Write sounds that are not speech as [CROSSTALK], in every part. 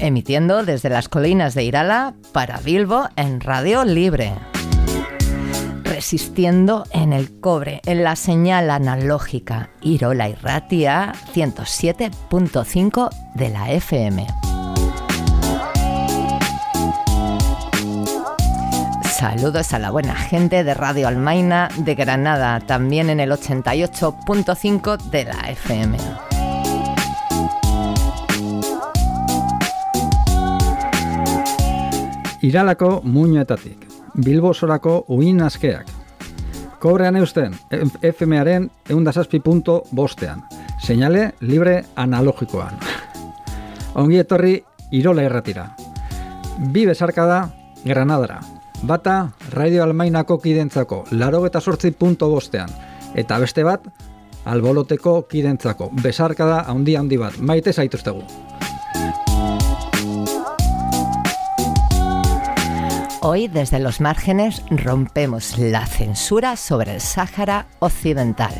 Emitiendo desde las colinas de Irala para Bilbo en Radio Libre resistiendo en el cobre, en la señal analógica Irola y Ratia 107.5 de la FM. Saludos a la buena gente de Radio Almaina de Granada, también en el 88.5 de la FM. Iralako muñoetatik, Bilbo sorako uin askeak. Kobrean eusten, FMaren eundazazpi punto bostean. Señale libre analogikoan. Ongi etorri Irola erratira. Bi besarka da Granadara. Bata Radio Almainako kidentzako larogeta sortzi punto bostean. Eta beste bat, alboloteko kidentzako. Besarka da handi handi bat. Maite zaituztegu. Hoy desde los márgenes rompemos la censura sobre el Sáhara Occidental.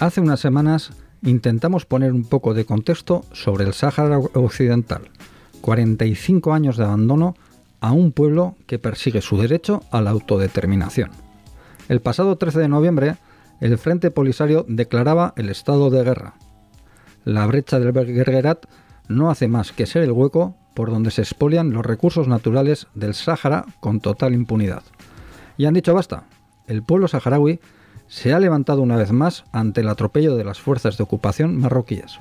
Hace unas semanas intentamos poner un poco de contexto sobre el Sáhara Occidental. 45 años de abandono a un pueblo que persigue su derecho a la autodeterminación. El pasado 13 de noviembre, el Frente Polisario declaraba el estado de guerra. La brecha del Bergerat no hace más que ser el hueco por donde se expolian los recursos naturales del Sáhara con total impunidad. Y han dicho basta. El pueblo saharaui se ha levantado una vez más ante el atropello de las fuerzas de ocupación marroquíes.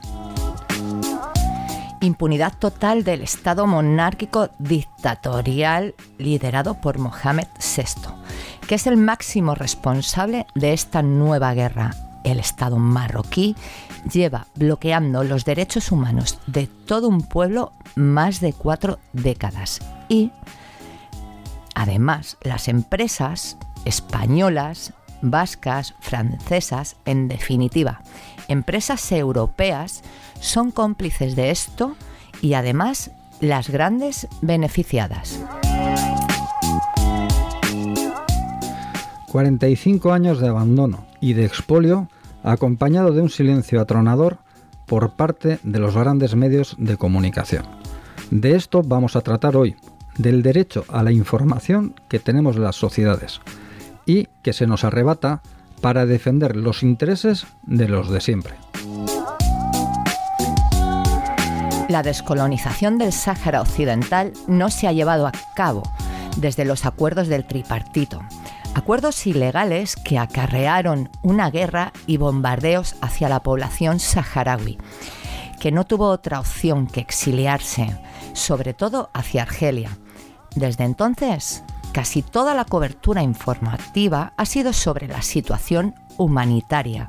Impunidad total del Estado monárquico dictatorial liderado por Mohamed VI, que es el máximo responsable de esta nueva guerra. El Estado marroquí lleva bloqueando los derechos humanos de todo un pueblo más de cuatro décadas y, además, las empresas españolas, vascas, francesas, en definitiva, empresas europeas son cómplices de esto y además las grandes beneficiadas. 45 años de abandono y de expolio acompañado de un silencio atronador por parte de los grandes medios de comunicación. De esto vamos a tratar hoy, del derecho a la información que tenemos las sociedades y que se nos arrebata para defender los intereses de los de siempre. La descolonización del Sáhara Occidental no se ha llevado a cabo desde los acuerdos del tripartito, acuerdos ilegales que acarrearon una guerra y bombardeos hacia la población saharaui, que no tuvo otra opción que exiliarse, sobre todo hacia Argelia. Desde entonces, casi toda la cobertura informativa ha sido sobre la situación humanitaria,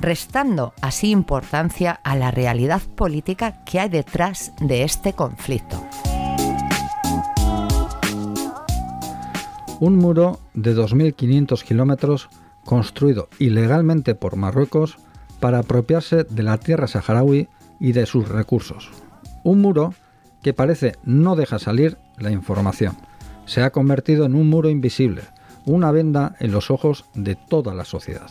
restando así importancia a la realidad política que hay detrás de este conflicto. Un muro de 2.500 kilómetros construido ilegalmente por Marruecos para apropiarse de la tierra saharaui y de sus recursos. Un muro que parece no deja salir la información se ha convertido en un muro invisible, una venda en los ojos de toda la sociedad.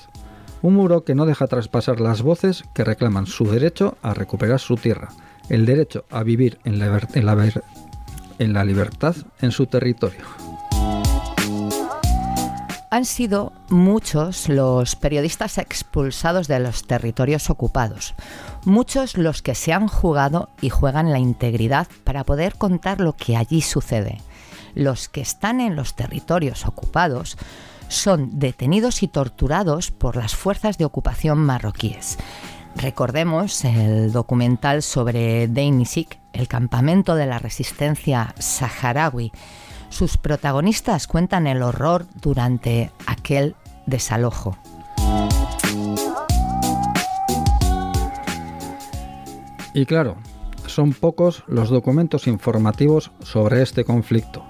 Un muro que no deja traspasar las voces que reclaman su derecho a recuperar su tierra, el derecho a vivir en la, libertad en su territorio. Han sido muchos los periodistas expulsados de los territorios ocupados, muchos los que se han jugado y juegan la integridad para poder contar lo que allí sucede los que están en los territorios ocupados son detenidos y torturados por las fuerzas de ocupación marroquíes. Recordemos el documental sobre Deinisik, el campamento de la resistencia saharaui. Sus protagonistas cuentan el horror durante aquel desalojo. Y claro, son pocos los documentos informativos sobre este conflicto,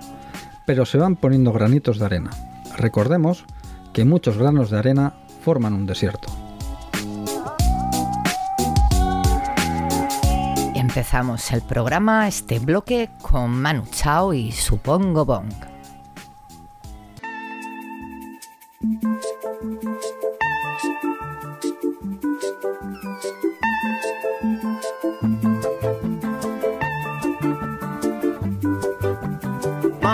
pero se van poniendo granitos de arena. Recordemos que muchos granos de arena forman un desierto. Empezamos el programa, este bloque, con Manu Chao y su Bongo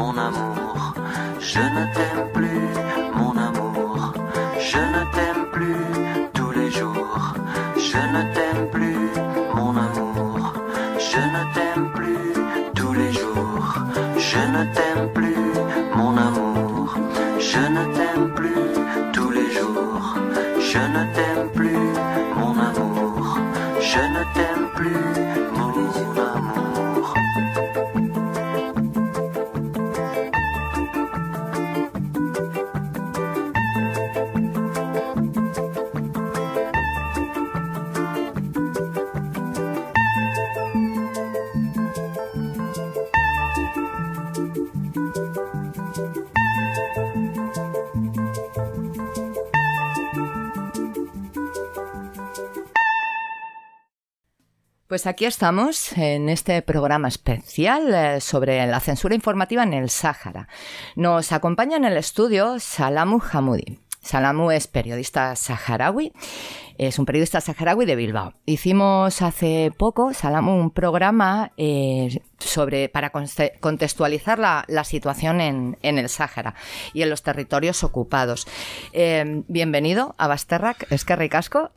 mon amour. Je ne t'aime plus, Pues aquí estamos en este programa especial eh, sobre la censura informativa en el Sáhara. Nos acompaña en el estudio Salamu Hamoudi. Salamu es periodista saharaui, es un periodista saharaui de Bilbao. Hicimos hace poco, Salamu, un programa eh, sobre, para contextualizar la, situación en, el Sáhara y en los territorios ocupados. Eh, bienvenido a Basterrak, es que ricasco.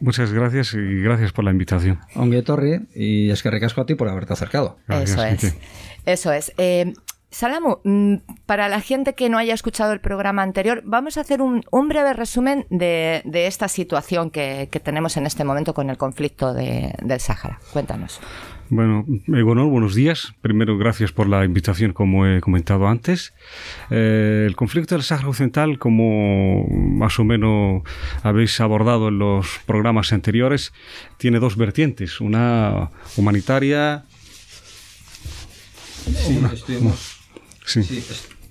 Muchas gracias y gracias por la invitación. Ongue Torri y es que ricasco a ti por haberte acercado. Eso es. Eso es. Eh, Salamu, mm, para la gente que no haya escuchado el programa anterior, vamos a hacer un, breve resumen de, esta situación que, tenemos en este momento con el conflicto del Sáhara. Cuéntanos. Bueno, Egonor, buenos días. Primero, gracias por la invitación, como he comentado antes. Eh, el conflicto del Sáhara Occidental, como más o menos habéis abordado en los programas anteriores, tiene dos vertientes, una humanitaria. Sí,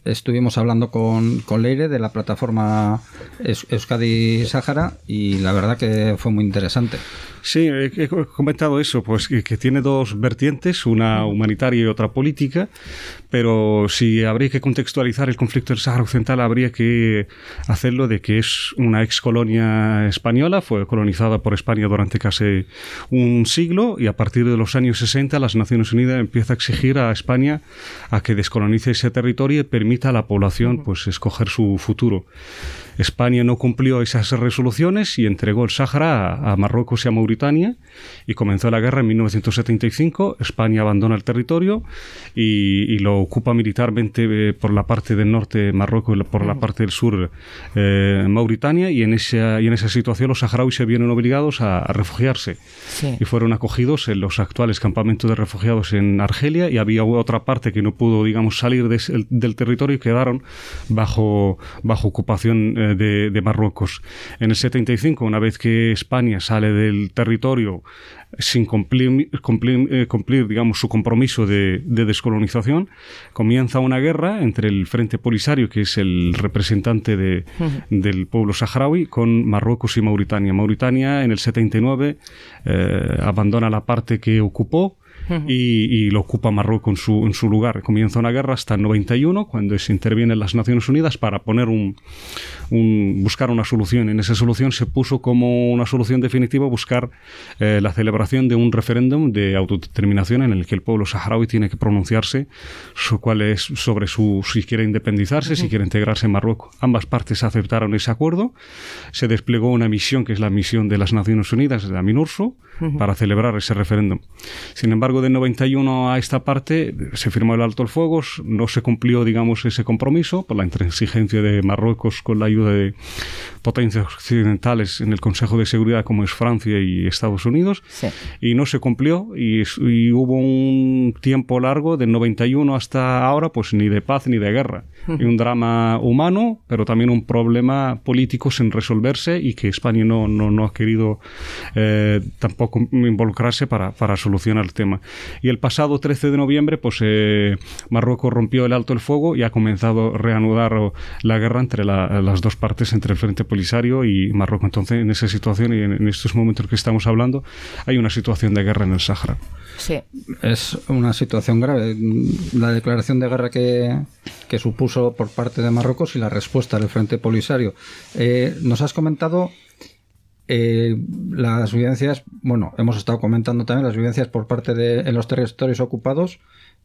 estuvimos hablando con, con Leire de la plataforma Euskadi Sáhara y la verdad que fue muy interesante. Sí, he comentado eso, pues que, tiene dos vertientes, una humanitaria y otra política, pero si habría que contextualizar el conflicto del Sáhara Occidental, habría que hacerlo de que es una ex colonia española, fue colonizada por España durante casi un siglo y a partir de los años 60 las Naciones Unidas empieza a exigir a España a que descolonice ese territorio y permita a la población pues escoger su futuro. España no cumplió esas resoluciones y entregó el Sáhara a, Marruecos y a Mauritania y comenzó la guerra en 1975. España abandona el territorio y, lo ocupa militarmente eh, por la parte del norte Marruecos y por la parte del sur eh, Mauritania y en, esa, y en esa situación los saharauis se vieron obligados a, refugiarse y fueron acogidos en los actuales campamentos de refugiados en Argelia y había otra parte que no pudo digamos salir del territorio y quedaron bajo, bajo ocupación eh, de, Marruecos. En el 75, una vez que España sale del territorio sin cumplir, eh, cumplir, digamos, su compromiso de, descolonización, comienza una guerra entre el Frente Polisario, que es el representante del pueblo saharaui, con Marruecos y Mauritania. Mauritania en el 79 eh, abandona la parte que ocupó y, lo ocupa Marruecos en su, en su lugar. Comienza una guerra hasta el 91, cuando se intervienen las Naciones Unidas para poner un, un, buscar una solución. En esa solución se puso como una solución definitiva buscar eh, la celebración de un referéndum de autodeterminación en el que el pueblo saharaui tiene que pronunciarse su, cuál es, sobre su, si quiere independizarse, si quiere integrarse en Marruecos. Ambas partes aceptaron ese acuerdo. Se desplegó una misión, que es la misión de las Naciones Unidas, de la MINURSO, para celebrar ese referéndum. Sin embargo, de 91 a esta parte se firmó el alto el fuego, no se cumplió, digamos, ese compromiso por la intransigencia de Marruecos con la ayuda de potencias occidentales en el Consejo de Seguridad como es Francia y Estados Unidos y no se cumplió y, hubo un tiempo largo de 91 hasta ahora pues ni de paz ni de guerra. Y un drama humano pero también un problema político sin resolverse y que España no, no, ha querido eh, tampoco involucrarse para, para, solucionar el tema. Y el pasado 13 de noviembre pues eh, Marruecos rompió el alto el fuego y ha comenzado a reanudar la guerra entre las dos partes entre el Frente Polisario y Marruecos. Entonces, en esa situación y en, estos momentos que estamos hablando, hay una situación de guerra en el Sáhara. Sí. Es una situación grave. La declaración de guerra que, supuso por parte de Marruecos y la respuesta del Frente Polisario. Eh, nos has comentado eh, las vivencias, bueno, hemos estado comentando también las vivencias por parte de en los territorios ocupados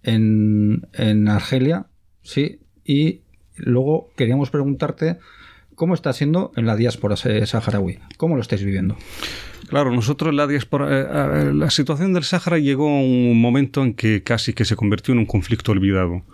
en, en Argelia, sí, y luego queríamos preguntarte ¿Cómo está siendo en la diáspora saharaui? ¿Cómo lo estáis viviendo? Claro, nosotros la diáspora, eh, la situación del Sáhara llegó a un momento en que casi que se convirtió en un conflicto olvidado.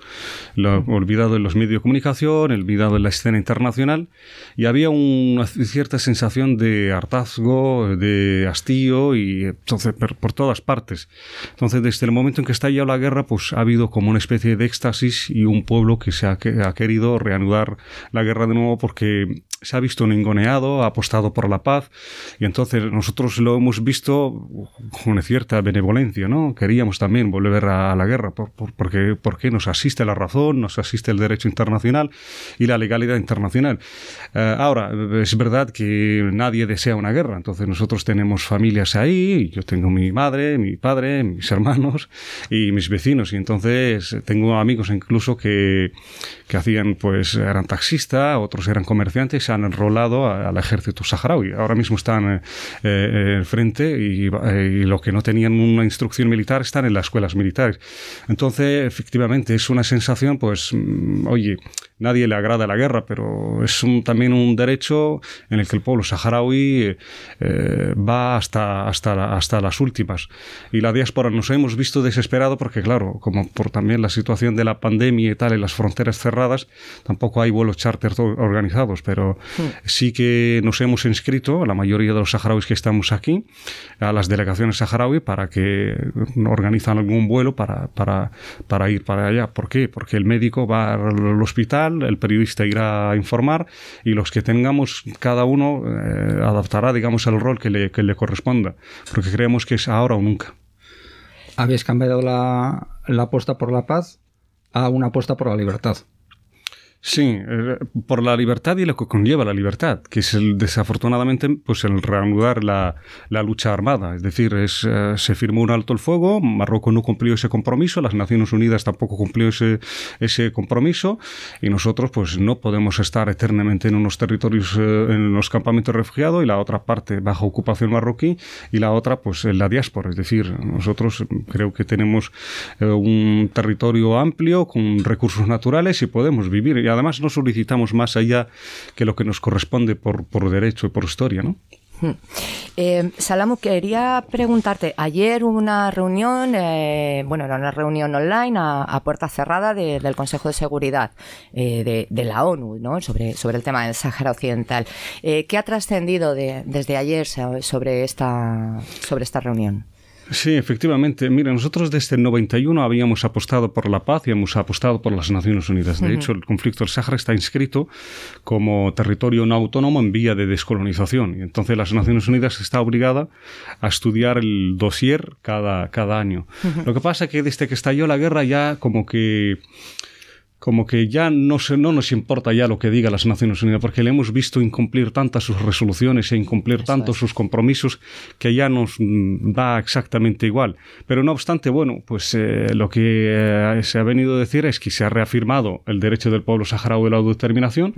olvidado en los medios de comunicación, olvidado en la escena internacional, y había una cierta sensación de hartazgo, de hastío, y entonces por, todas partes. Entonces, desde el momento en que está ya la guerra, pues ha habido como una especie de éxtasis y un pueblo que se ha, ha querido reanudar la guerra de nuevo porque se ha visto ningoneado, ha apostado por la paz y entonces nosotros lo hemos visto con cierta benevolencia, ¿no? Queríamos también volver a la guerra porque, porque nos asiste la razón, nos asiste el derecho internacional y la legalidad internacional. Eh, ahora, es verdad que nadie desea una guerra, entonces nosotros tenemos familias ahí, yo tengo mi madre, mi padre, mis hermanos y mis vecinos y entonces tengo amigos incluso que, que hacían, pues eran taxistas, otros eran comerciantes se han enrolado al ejército saharaui. Ahora mismo están eh, eh frente y, eh, y, lo que no tenían una instrucción militar están en las escuelas militares. Entonces, efectivamente, es una sensación, pues, mm, oye, nadie le agrada la guerra, pero es también un derecho en el que el pueblo saharaui eh, va hasta, hasta, hasta las últimas. Y la diáspora nos hemos visto desesperado porque, claro, como por también la situación de la pandemia y tal, y las fronteras cerradas, tampoco hay vuelos charter organizados, pero hmm. sí que nos hemos inscrito, la mayoría de los saharauis que estamos aquí, a las delegaciones saharaui para que organizan algún vuelo para, para, para ir para allá. ¿Por qué? Porque el médico va al hospital, el periodista irá a informar y los que tengamos, cada uno eh, adaptará, digamos, el rol que le, que le corresponda, porque creemos que es ahora o nunca. Habéis cambiado la, la apuesta por la paz a una apuesta por la libertad. Sí, eh, por la libertad y lo que conlleva la libertad, que es el, desafortunadamente pues el reanudar la, la lucha armada. Es decir, es, eh, se firmó un alto el fuego, Marruecos no cumplió ese compromiso, las Naciones Unidas tampoco cumplió ese, ese compromiso y nosotros pues no podemos estar eternamente en unos territorios, eh, en los campamentos refugiados y la otra parte bajo ocupación marroquí y la otra pues en la diáspora. Es decir, nosotros creo que tenemos un territorio amplio con recursos naturales y podemos vivir además no solicitamos más allá que lo que nos corresponde por, por derecho y por historia, ¿no? Hmm. Eh, Salamu, quería preguntarte, ayer hubo una reunión, eh, bueno, era una reunión online a, puerta cerrada del Consejo de Seguridad eh, de, la ONU, ¿no? Sobre, sobre el tema del Sáhara Occidental. Eh, ¿Qué ha trascendido desde ayer sobre esta, sobre esta reunión? Sí, efectivamente. Mira, nosotros desde el 91 habíamos apostado por la paz y hemos apostado por las Naciones Unidas. De hecho, el conflicto del Sáhara está inscrito como territorio no autónomo en vía de descolonización. Y entonces las Naciones Unidas está obligada a estudiar el dossier cada, cada año. Lo que pasa es que desde que estalló la guerra ya como que como que ya no, se, no nos importa ya lo que diga las Naciones Unidas, porque le hemos visto incumplir tantas sus resoluciones e incumplir tantos sus compromisos que ya nos mm, da exactamente igual. Pero no obstante, bueno, pues eh, lo que eh, se ha venido a decir es que se ha reafirmado el derecho del pueblo saharaui de la autodeterminación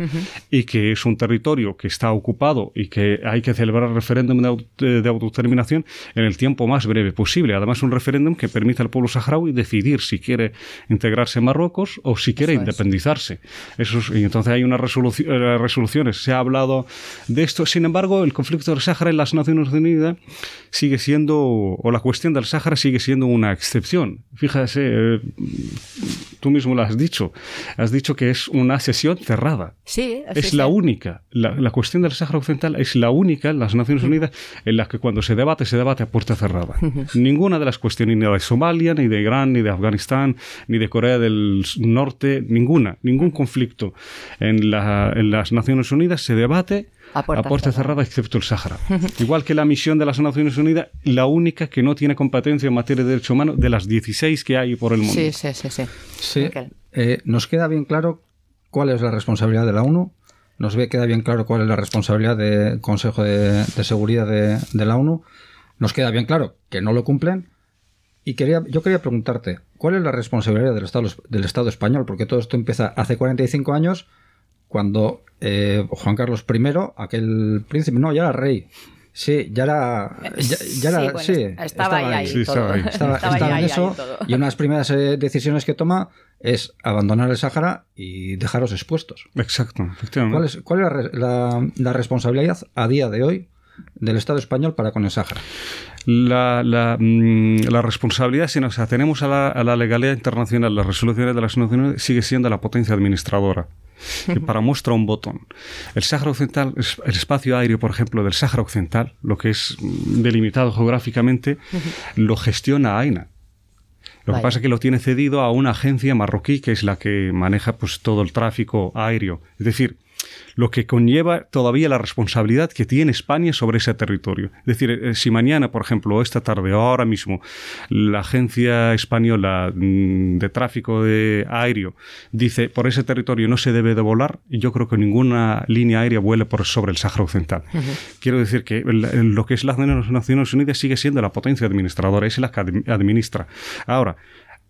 y que es un territorio que está ocupado y que hay que celebrar el referéndum de, de, autodeterminación en el tiempo más breve posible. Además, un referéndum que permita al pueblo saharaui decidir si quiere integrarse en Marruecos o si quiere independizarse. Eso y entonces hay unas eh, resoluciones. Se ha hablado de esto. Sin embargo, el conflicto del Sáhara en las Naciones Unidas sigue siendo, o la cuestión del Sáhara sigue siendo una excepción. Fíjese, eh, tú mismo lo has dicho. Has dicho que es una sesión cerrada. Sí, es la única. La, cuestión del Sáhara Occidental es la única en las Naciones Unidas en la que cuando se debate, se debate a puerta cerrada. Ninguna de las cuestiones, ni de Somalia, ni de Irán, ni de Afganistán, ni de Corea del Norte, ninguna, ningún conflicto en, las Naciones Unidas se debate a puerta, cerrada, excepto el Sáhara. [LAUGHS] Igual que la misión de las Naciones Unidas, la única que no tiene competencia en materia de derechos humanos de las 16 que hay por el mundo. Sí, sí, sí. sí. Eh, nos queda bien claro cuál es la responsabilidad de la ONU, nos queda bien claro cuál es la responsabilidad del Consejo de, Seguridad de la ONU, nos queda bien claro que no lo cumplen, y quería, yo quería preguntarte, ¿cuál es la responsabilidad del Estado, del Estado español? Porque todo esto empieza hace 45 años, cuando eh, Juan Carlos I, aquel príncipe, no, ya era rey. Sí, ya era. Ya, era, sí, estaba, ahí. estaba, en eso. y una de las primeras eh, decisiones que toma es abandonar el Sáhara y dejarlos expuestos. Exacto, efectivamente. ¿Cuál es, es la, la, responsabilidad a día de hoy del Estado español para con el Sáhara? La, la, mm, la, responsabilidad, si nos atenemos a la, a la, legalidad internacional, las resoluciones de las Naciones Unidas, sigue siendo la potencia administradora. Que para muestra un botón. El Sáhara Occidental, el espacio aéreo, por ejemplo, del Sáhara Occidental, lo que es mm, delimitado geográficamente, lo gestiona AINA. Lo que pasa es que lo tiene cedido a una agencia marroquí que es la que maneja pues, todo el tráfico aéreo. Es decir, lo que conlleva todavía la responsabilidad que tiene España sobre ese territorio. Es decir, eh, si mañana, por ejemplo, esta tarde o ahora mismo, la Agencia Española mm, de Tráfico de Aéreo dice por ese territorio no se debe de volar, yo creo que ninguna línea aérea vuele por sobre el Sáhara Occidental. Quiero decir que lo que es las Naciones Unidas sigue siendo la potencia administradora, es la que administra. Ahora,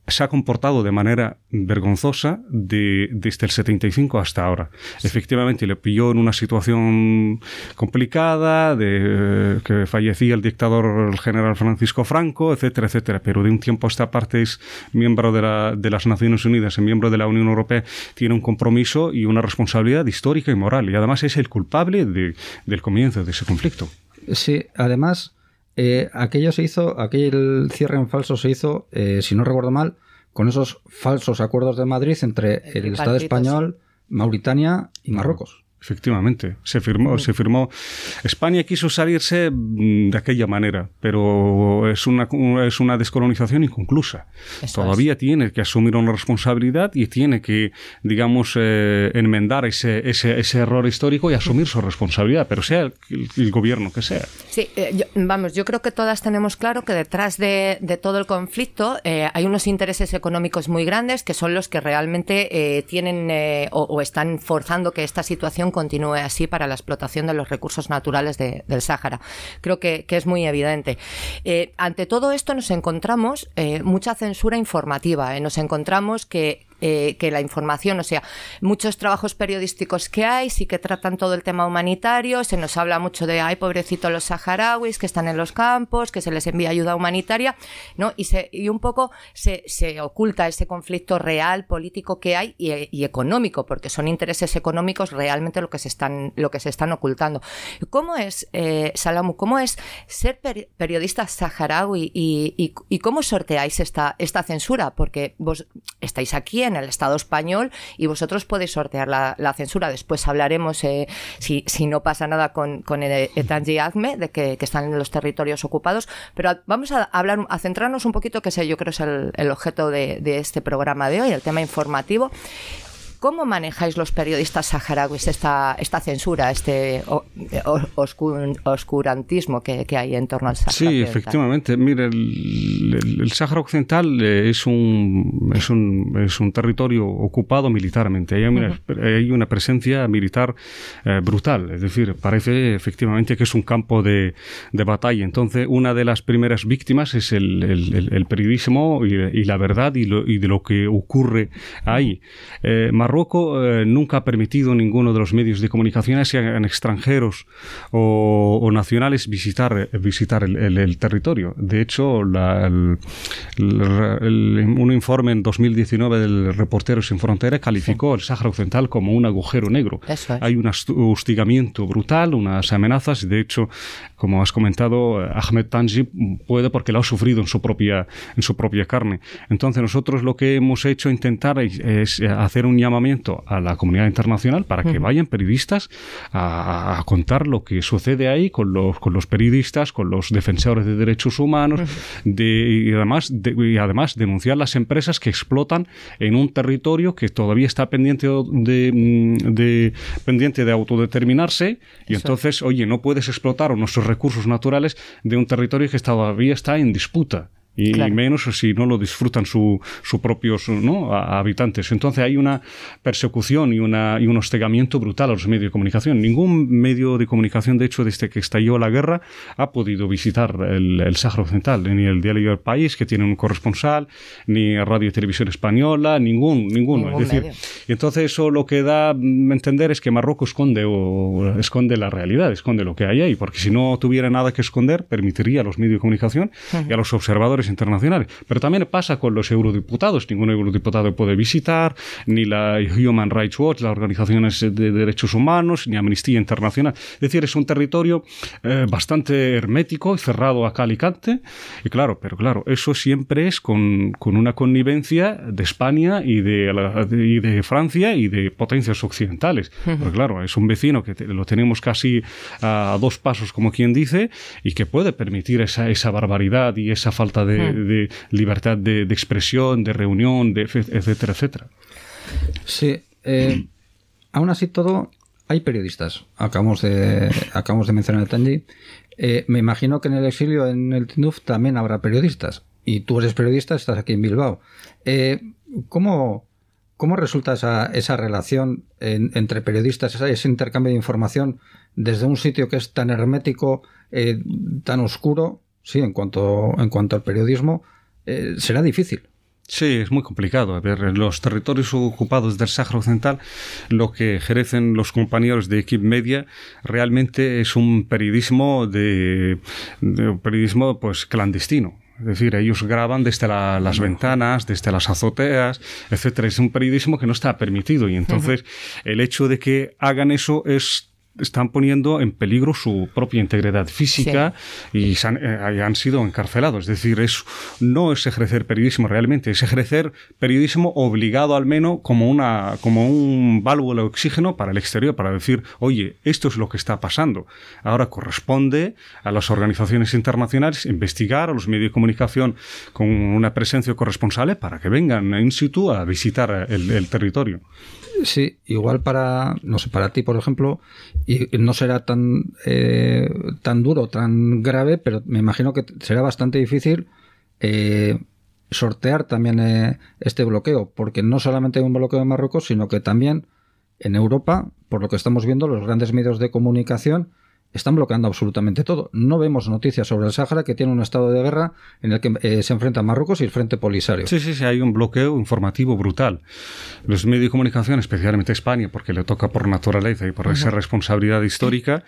se ha comportado de manera vergonzosa de, desde el 75 hasta ahora. Efectivamente, le pilló en una situación complicada, de que fallecía el dictador el general Francisco Franco, etcétera, etcétera. Pero de un tiempo a esta parte es miembro de, la, de las Naciones Unidas, es miembro de la Unión Europea, tiene un compromiso y una responsabilidad histórica y moral. Y además es el culpable de, del comienzo de ese conflicto. Sí, además eh, aquello se hizo, aquel cierre en falso se hizo, eh, si no recuerdo mal, con esos falsos acuerdos de Madrid entre el Estado español, Mauritania y Marruecos. Efectivamente, se firmó, se firmó. España quiso salirse mm, de aquella manera, pero es una, es una descolonización inconclusa. Todavía tiene que asumir una responsabilidad y tiene que, digamos, eh, enmendar ese, ese, ese, error histórico y asumir su responsabilidad, pero sea el, gobierno que sea. Sí, eh, vamos, yo creo que todas tenemos claro que detrás de, de todo el conflicto eh, hay unos intereses económicos muy grandes que son los que realmente tienen o, o están forzando que esta situación continúe así para la explotación de los recursos naturales del Sáhara. Creo que, es muy evidente. Eh, ante todo esto nos encontramos eh, mucha censura informativa. Eh, nos encontramos que eh, que la información, o sea, muchos trabajos periodísticos que hay, sí que tratan todo el tema humanitario, se nos habla mucho de, ay, pobrecito los saharauis que están en los campos, que se les envía ayuda humanitaria, ¿no? Y, se, y un poco se, se oculta ese conflicto real, político que hay y, económico, porque son intereses económicos realmente lo que se están, lo que se están ocultando. ¿Cómo es, eh, Salamu, cómo es ser periodista saharaui y, y, y, cómo sorteáis esta, esta censura? Porque vos estáis aquí el Estado español y vosotros podéis sortear la, censura. Después hablaremos, eh, si, si, no pasa nada con, con Etanji Azme, de que, están en los territorios ocupados, pero vamos a hablar, a centrarnos un poquito, que sé, yo creo es el, el objeto de este programa de hoy, el tema informativo. ¿Cómo manejáis los periodistas saharauis esta, esta censura, este oscurantismo que, hay en torno al Sáhara? Sí, efectivamente. Mire, el, el, Sáhara Occidental eh, es un, es, un, es un territorio ocupado militarmente. Hay una, hay una presencia militar eh, brutal. Es decir, parece efectivamente que es un campo de, de batalla. Entonces, una de las primeras víctimas es el, el periodismo y, la verdad y, lo, y, de lo que ocurre ahí. Eh, Marruecos eh, nunca ha permitido ninguno de los medios de comunicación, sean extranjeros o, nacionales, visitar, visitar el, territorio. De hecho, un informe en 2019 del Reporteros Sin Fronteras calificó el Sáhara Occidental como un agujero negro. Hay un hostigamiento brutal, unas amenazas. De hecho, como has comentado, Ahmed Tanji puede porque lo ha sufrido en su propia, en su propia carne. Entonces, nosotros lo que hemos hecho intentar es hacer un llamamiento a la comunidad internacional para que vayan periodistas a, contar lo que sucede ahí con los, con los periodistas, con los defensores de derechos humanos y, además, y además denunciar las empresas que explotan en un territorio que todavía está pendiente de, de pendiente de autodeterminarse. Y entonces, oye, no puedes explotar nuestros recursos naturales de un territorio que todavía está en disputa y menos si no lo disfrutan sus su propios ¿no? habitantes. Entonces hay una persecución y, una, y un hostigamiento brutal a los medios de comunicación. Ningún medio de comunicación, de hecho, desde que estalló la guerra, ha podido visitar el, el Sáhara Occidental, ni el diario El País, que tiene un corresponsal, ni Radio y Televisión Española, ningún, ninguno. es decir, entonces eso lo que da a entender es que Marruecos esconde, o, esconde la realidad, esconde lo que hay ahí, porque si no tuviera nada que esconder, permitiría a los medios de comunicación y a los observadores internacionales. Pero también pasa con los eurodiputados. Ningún eurodiputado puede visitar, ni la Human Rights Watch, las organizaciones de derechos humanos, ni Amnistía Internacional. Es decir, es un territorio eh, bastante hermético y cerrado a Calicante. Y claro, pero claro, eso siempre es con, con una connivencia de España y de, y de Francia y de potencias occidentales. Porque claro, es un vecino que lo tenemos casi a dos pasos, como quien dice, y que puede permitir esa, esa barbaridad y esa falta de, de, libertad de, expresión, de reunión, de, etcétera, etcétera. Sí. Eh, [CLEARS THROAT] aún así todo, hay periodistas. Acabamos de, acabamos de mencionar a Tanji. Eh, me imagino que en el exilio, en el Tinduf, también habrá periodistas. Y tú eres periodista, estás aquí en Bilbao. Eh, ¿cómo, ¿Cómo resulta esa, esa relación entre periodistas, ese, intercambio de información desde un sitio que es tan hermético, eh, tan oscuro? Sí, en cuanto, en cuanto al periodismo, será difícil. Sí, es muy complicado. A ver, los territorios ocupados del Sáhara Occidental, lo que ejercen los compañeros de Equipe Media realmente es un periodismo de, periodismo pues clandestino. Es decir, ellos graban desde las ventanas, desde las azoteas, etcétera. Es un periodismo que no está permitido y entonces el hecho de que hagan eso es están poniendo en peligro su propia integridad física y eh, han, sido encarcelados. Es decir, es, no es ejercer periodismo realmente, es ejercer periodismo obligado al menos como, una, como un válvulo de oxígeno para el exterior, para decir, oye, esto es lo que está pasando. Ahora corresponde a las organizaciones internacionales investigar, a los medios de comunicación con una presencia corresponsable para que vengan in situ a visitar el territorio. Sí, igual para, no sé, para ti, por ejemplo, y no será tan, eh, tan duro, tan grave, pero me imagino que será bastante difícil eh, sortear también eh, este bloqueo, porque no solamente hay un bloqueo en Marruecos, sino que también en Europa, por lo que estamos viendo, los grandes medios de comunicación están bloqueando absolutamente todo. No vemos noticias sobre el Sáhara, que tiene un estado de guerra en el que eh, se enfrenta Marruecos y el Frente Polisario. Sí, sí, sí, hay un bloqueo informativo brutal. Los medios de comunicación, especialmente España, porque le toca por naturaleza y por esa responsabilidad histórica,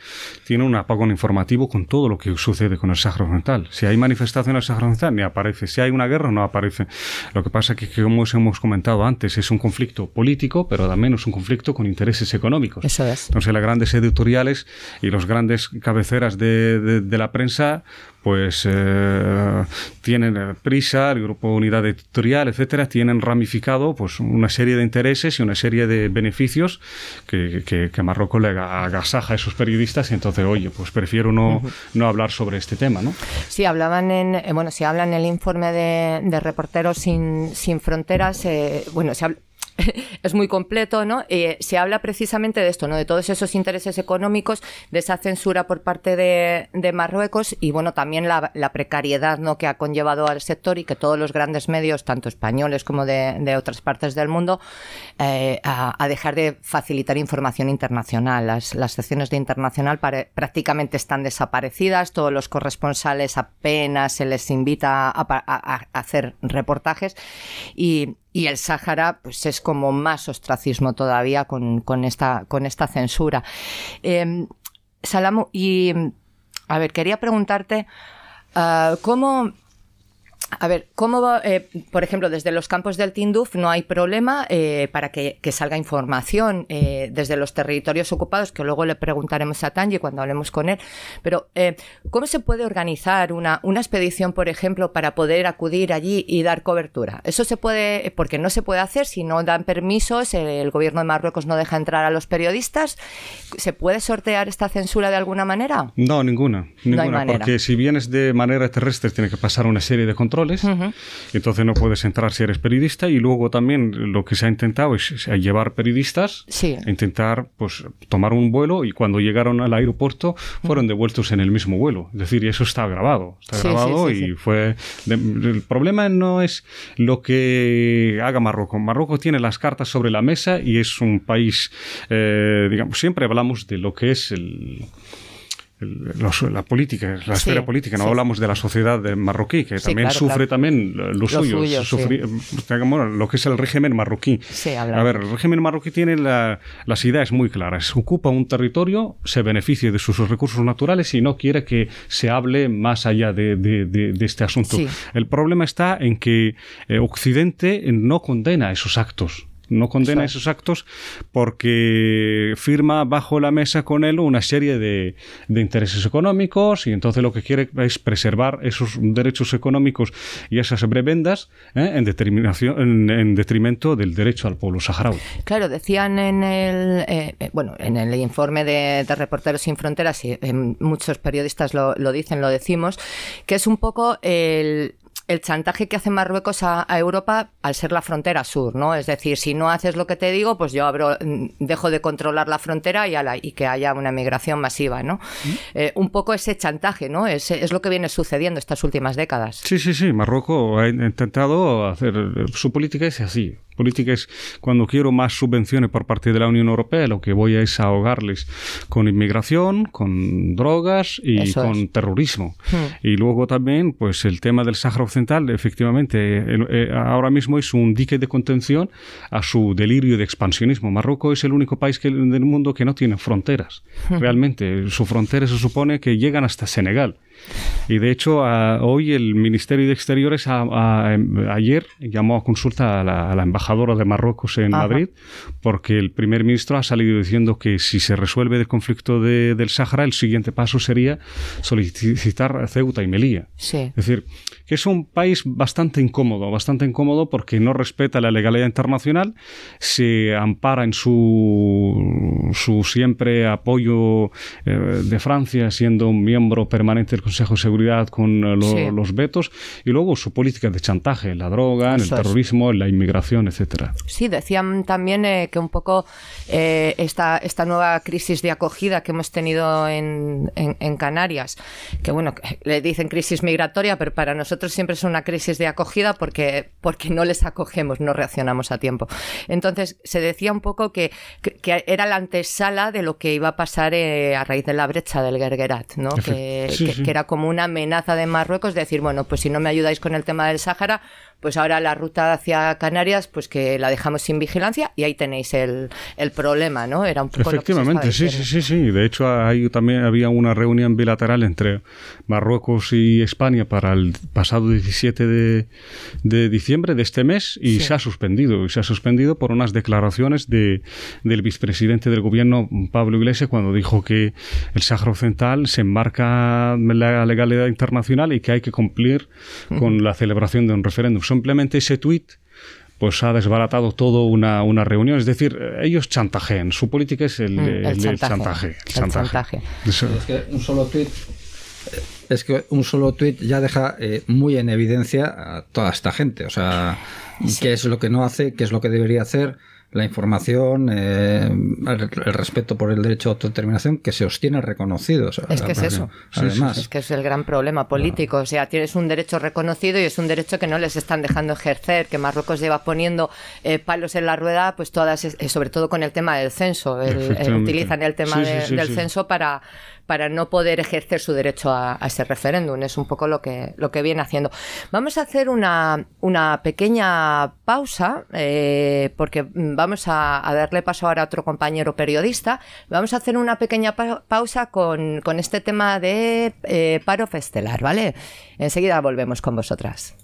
tiene un apagón informativo con todo lo que sucede con el Sáhara Occidental. Si hay manifestación en el Sáhara Occidental, ni aparece. Si hay una guerra, no aparece. Lo que pasa es que, como hemos comentado antes, es un conflicto político, pero también es un conflicto con intereses económicos. Eso es. Entonces, las grandes editoriales y los grandes cabeceras de, la prensa pues eh, tienen eh, prisa, el grupo unidad editorial, etcétera, tienen ramificado pues una serie de intereses y una serie de beneficios que, que, Marruecos le agasaja a esos periodistas y entonces, oye, pues prefiero no, no hablar sobre este tema, ¿no? Sí, hablaban en, eh, bueno, si hablan en el informe de, Reporteros Sin, sin Fronteras, bueno, se habla [LAUGHS] es muy completo, ¿no? Eh, se habla precisamente de esto, ¿no? De todos esos intereses económicos, de esa censura por parte de, Marruecos y, bueno, también la, precariedad, ¿no? Que ha conllevado al sector y que todos los grandes medios, tanto españoles como de, otras partes del mundo, eh, a, dejar de facilitar información internacional. Las, secciones de internacional prácticamente están desaparecidas, todos los corresponsales apenas se les invita a hacer reportajes y, y el Sáhara pues es como más ostracismo todavía con, esta, con esta censura. Eh, Salamu, y a ver, quería preguntarte ah, cómo a ver, ¿cómo va, eh, por ejemplo, desde los campos del Tinduf no hay problema eh, para que, salga información eh, desde los territorios ocupados, que luego le preguntaremos a Tanji cuando hablemos con él, pero ¿cómo se puede organizar una, una expedición, por ejemplo, para poder acudir allí y dar cobertura? Eso se puede, porque no se puede hacer si no dan permisos, el gobierno de Marruecos no deja entrar a los periodistas. ¿Se puede sortear esta censura de alguna manera? No, ninguna, ninguna, porque si vienes de manera terrestre tiene que pasar una serie de controles entonces no puedes entrar si eres periodista y luego también lo que se ha intentado es, llevar periodistas a intentar pues tomar un vuelo y cuando llegaron al aeropuerto fueron devueltos en el mismo vuelo. Es decir, eso está grabado, está grabado y fue... el problema no es lo que haga Marruecos. Marruecos tiene las cartas sobre la mesa y es un país, eh, digamos, siempre hablamos de lo que es el la política, la esfera política, no hablamos de la sociedad de marroquí, que también sufre también lo, suyo, lo que es el régimen marroquí. a ver, el régimen marroquí tiene las ideas muy claras. Ocupa un territorio, se beneficia de sus recursos naturales y no quiere que se hable más allá de, este asunto. El problema está en que eh, Occidente no condena esos actos no condena esos actos porque firma bajo la mesa con él una serie de, intereses económicos y entonces lo que quiere es preservar esos derechos económicos y esas brevendas ¿eh? en, determinación, en, detrimento del derecho al pueblo saharaui. Claro, decían en el, eh, eh, bueno, en el informe de, Reporteros Sin Fronteras, y muchos periodistas lo, lo dicen, lo decimos, que es un poco el el chantaje que hace Marruecos a, Europa al ser la frontera sur, ¿no? Es decir, si no haces lo que te digo, pues yo abro, mm, dejo de controlar la frontera y, y que haya una migración masiva, ¿no? Eh, un poco ese chantaje, ¿no? Es, es, lo que viene sucediendo estas últimas décadas. Sí, sí, sí. Marruecos ha intentado hacer su política es así política es cuando quiero más subvenciones por parte de la Unión Europea, lo que voy a es ahogarles con inmigración, con drogas y con terrorismo. Hmm. Y luego también, pues el tema del Sáhara Occidental, efectivamente, eh, ahora mismo es un dique de contención a su delirio de expansionismo. Marruecos es el único país que, del mundo que no tiene fronteras. Hmm. Realmente, su frontera se supone que llegan hasta Senegal. Y de hecho, hoy el Ministerio de Exteriores ayer llamó a consulta a la, embajadora de Marruecos en Madrid, porque el primer ministro ha salido diciendo que si se resuelve el conflicto del Sáhara, el siguiente paso sería solicitar Ceuta y Melilla. Es decir, que es un país bastante incómodo, bastante incómodo porque no respeta la legalidad internacional, se ampara en su, su siempre apoyo eh, de Francia, siendo un miembro permanente del Consejo de Seguridad con eh, los vetos, y luego su política de chantaje, la droga, en el terrorismo, en la inmigración, etcétera. Sí, decían también eh, que un poco eh, esta, esta nueva crisis de acogida que hemos tenido en, en, Canarias, que bueno, le dicen crisis migratoria, pero para nosotros siempre es una crisis de acogida porque, porque no les acogemos, no reaccionamos a tiempo. Entonces, se decía un poco que, que, era la antesala de lo que iba a pasar a raíz de la brecha del Gergerat, ¿no? Que, que, era como una amenaza de Marruecos, decir, bueno, pues si no me ayudáis con el tema del Sáhara, pues ahora la ruta hacia Canarias, pues que la dejamos sin vigilancia y ahí tenéis el, el problema, ¿no? Era un poco Efectivamente, sí, sí, sí, sí. De hecho, ahí también había una reunión bilateral entre Marruecos y España para el pasado 17 de, de diciembre de este mes y se ha suspendido. Y se ha suspendido por unas declaraciones de, del vicepresidente del gobierno, Pablo Iglesias, cuando dijo que el Sáhara Occidental se enmarca en la legalidad internacional y que hay que cumplir con la celebración de un referéndum simplemente ese tuit pues ha desbaratado todo una, una, reunión. Es decir, ellos chantajean. Su política es el, mm, chantaje. chantaje. Es que un solo tuit es que un solo tuit ya deja eh, muy en evidencia a toda esta gente. O sea, qué es lo que no hace, qué es lo que debería hacer la información, eh, el, respeto por el derecho a autodeterminación que se obtiene reconocido. es que es eso. Además. Es que es el gran problema político. O sea, tienes un derecho reconocido y es un derecho que no les están dejando ejercer, que Marruecos lleva poniendo eh, palos en la rueda, pues todas, eh, sobre todo con el tema del censo. utilizan el tema del censo para para no poder ejercer su derecho a, ese referéndum. Es un poco lo que, lo que viene haciendo. Vamos a hacer una, una pequeña pausa, eh, porque vamos a, darle paso ahora a otro compañero periodista. Vamos a hacer una pequeña pausa con, este tema de eh, paro festelar, ¿vale? Enseguida volvemos con vosotras.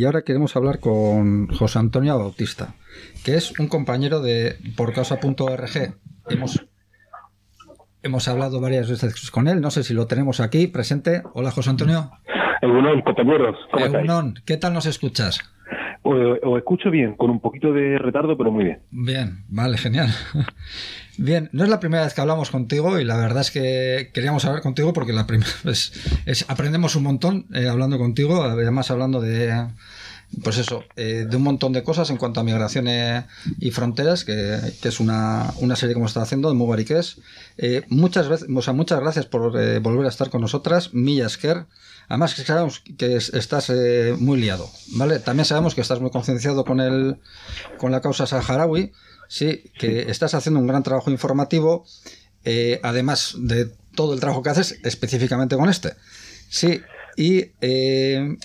Y ahora queremos hablar con José Antonio Bautista, que es un compañero de porcausa.org. Hemos, hemos hablado varias veces con él, no sé si lo tenemos aquí presente. Hola José Antonio. Egunon, compañeros. ¿cómo Egunon, ¿qué tal nos escuchas? Os, escucho bien, con un poquito de retardo, pero muy bien. Bien, vale, genial. [LAUGHS] Bien, no es la primera vez que hablamos contigo y la verdad es que queríamos hablar contigo porque la primera [LAUGHS] es, es, aprendemos un montón eh, hablando contigo, además hablando de pues eso, eh, de un montón de cosas en cuanto a migraciones y fronteras, que, que es una, una, serie que hemos estado haciendo de Mubariqués. Eh, muchas veces, o sea, muchas gracias por eh, volver a estar con nosotras, Milla Esquer. Además sabemos que estás eh, muy liado, ¿vale? También sabemos que estás muy concienciado con el con la causa saharaui, sí, que estás haciendo un gran trabajo informativo, eh, además de todo el trabajo que haces específicamente con este. Sí, y eh,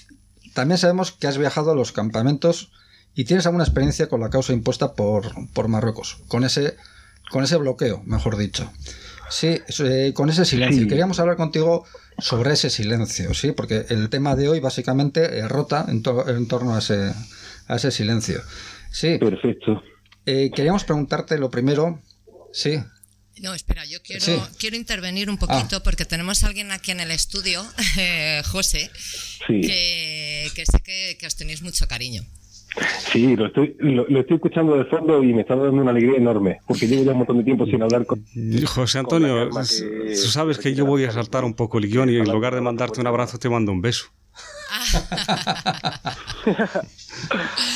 también sabemos que has viajado a los campamentos y tienes alguna experiencia con la causa impuesta por, por Marruecos, con ese, con ese bloqueo, mejor dicho. Sí, eh, con ese silencio. Sí. Queríamos hablar contigo sobre ese silencio, ¿sí? Porque el tema de hoy básicamente eh, rota en, to en, torno a ese, a ese silencio. Sí. Perfecto. Eh, queríamos preguntarte lo primero, sí. No, espera, yo quiero, sí. quiero intervenir un poquito ah. porque tenemos a alguien aquí en el estudio, [LAUGHS] eh, José, sí. que, que, sé que, que os tenéis mucho cariño. Sí, lo estoy, lo, lo, estoy escuchando de fondo y me está dando una alegría enorme, porque llevo ya un montón de tiempo sin hablar con... José Antonio, con que, tú sabes que yo voy a saltar un poco el guion y en lugar de mandarte un abrazo te mando un beso. [LAUGHS]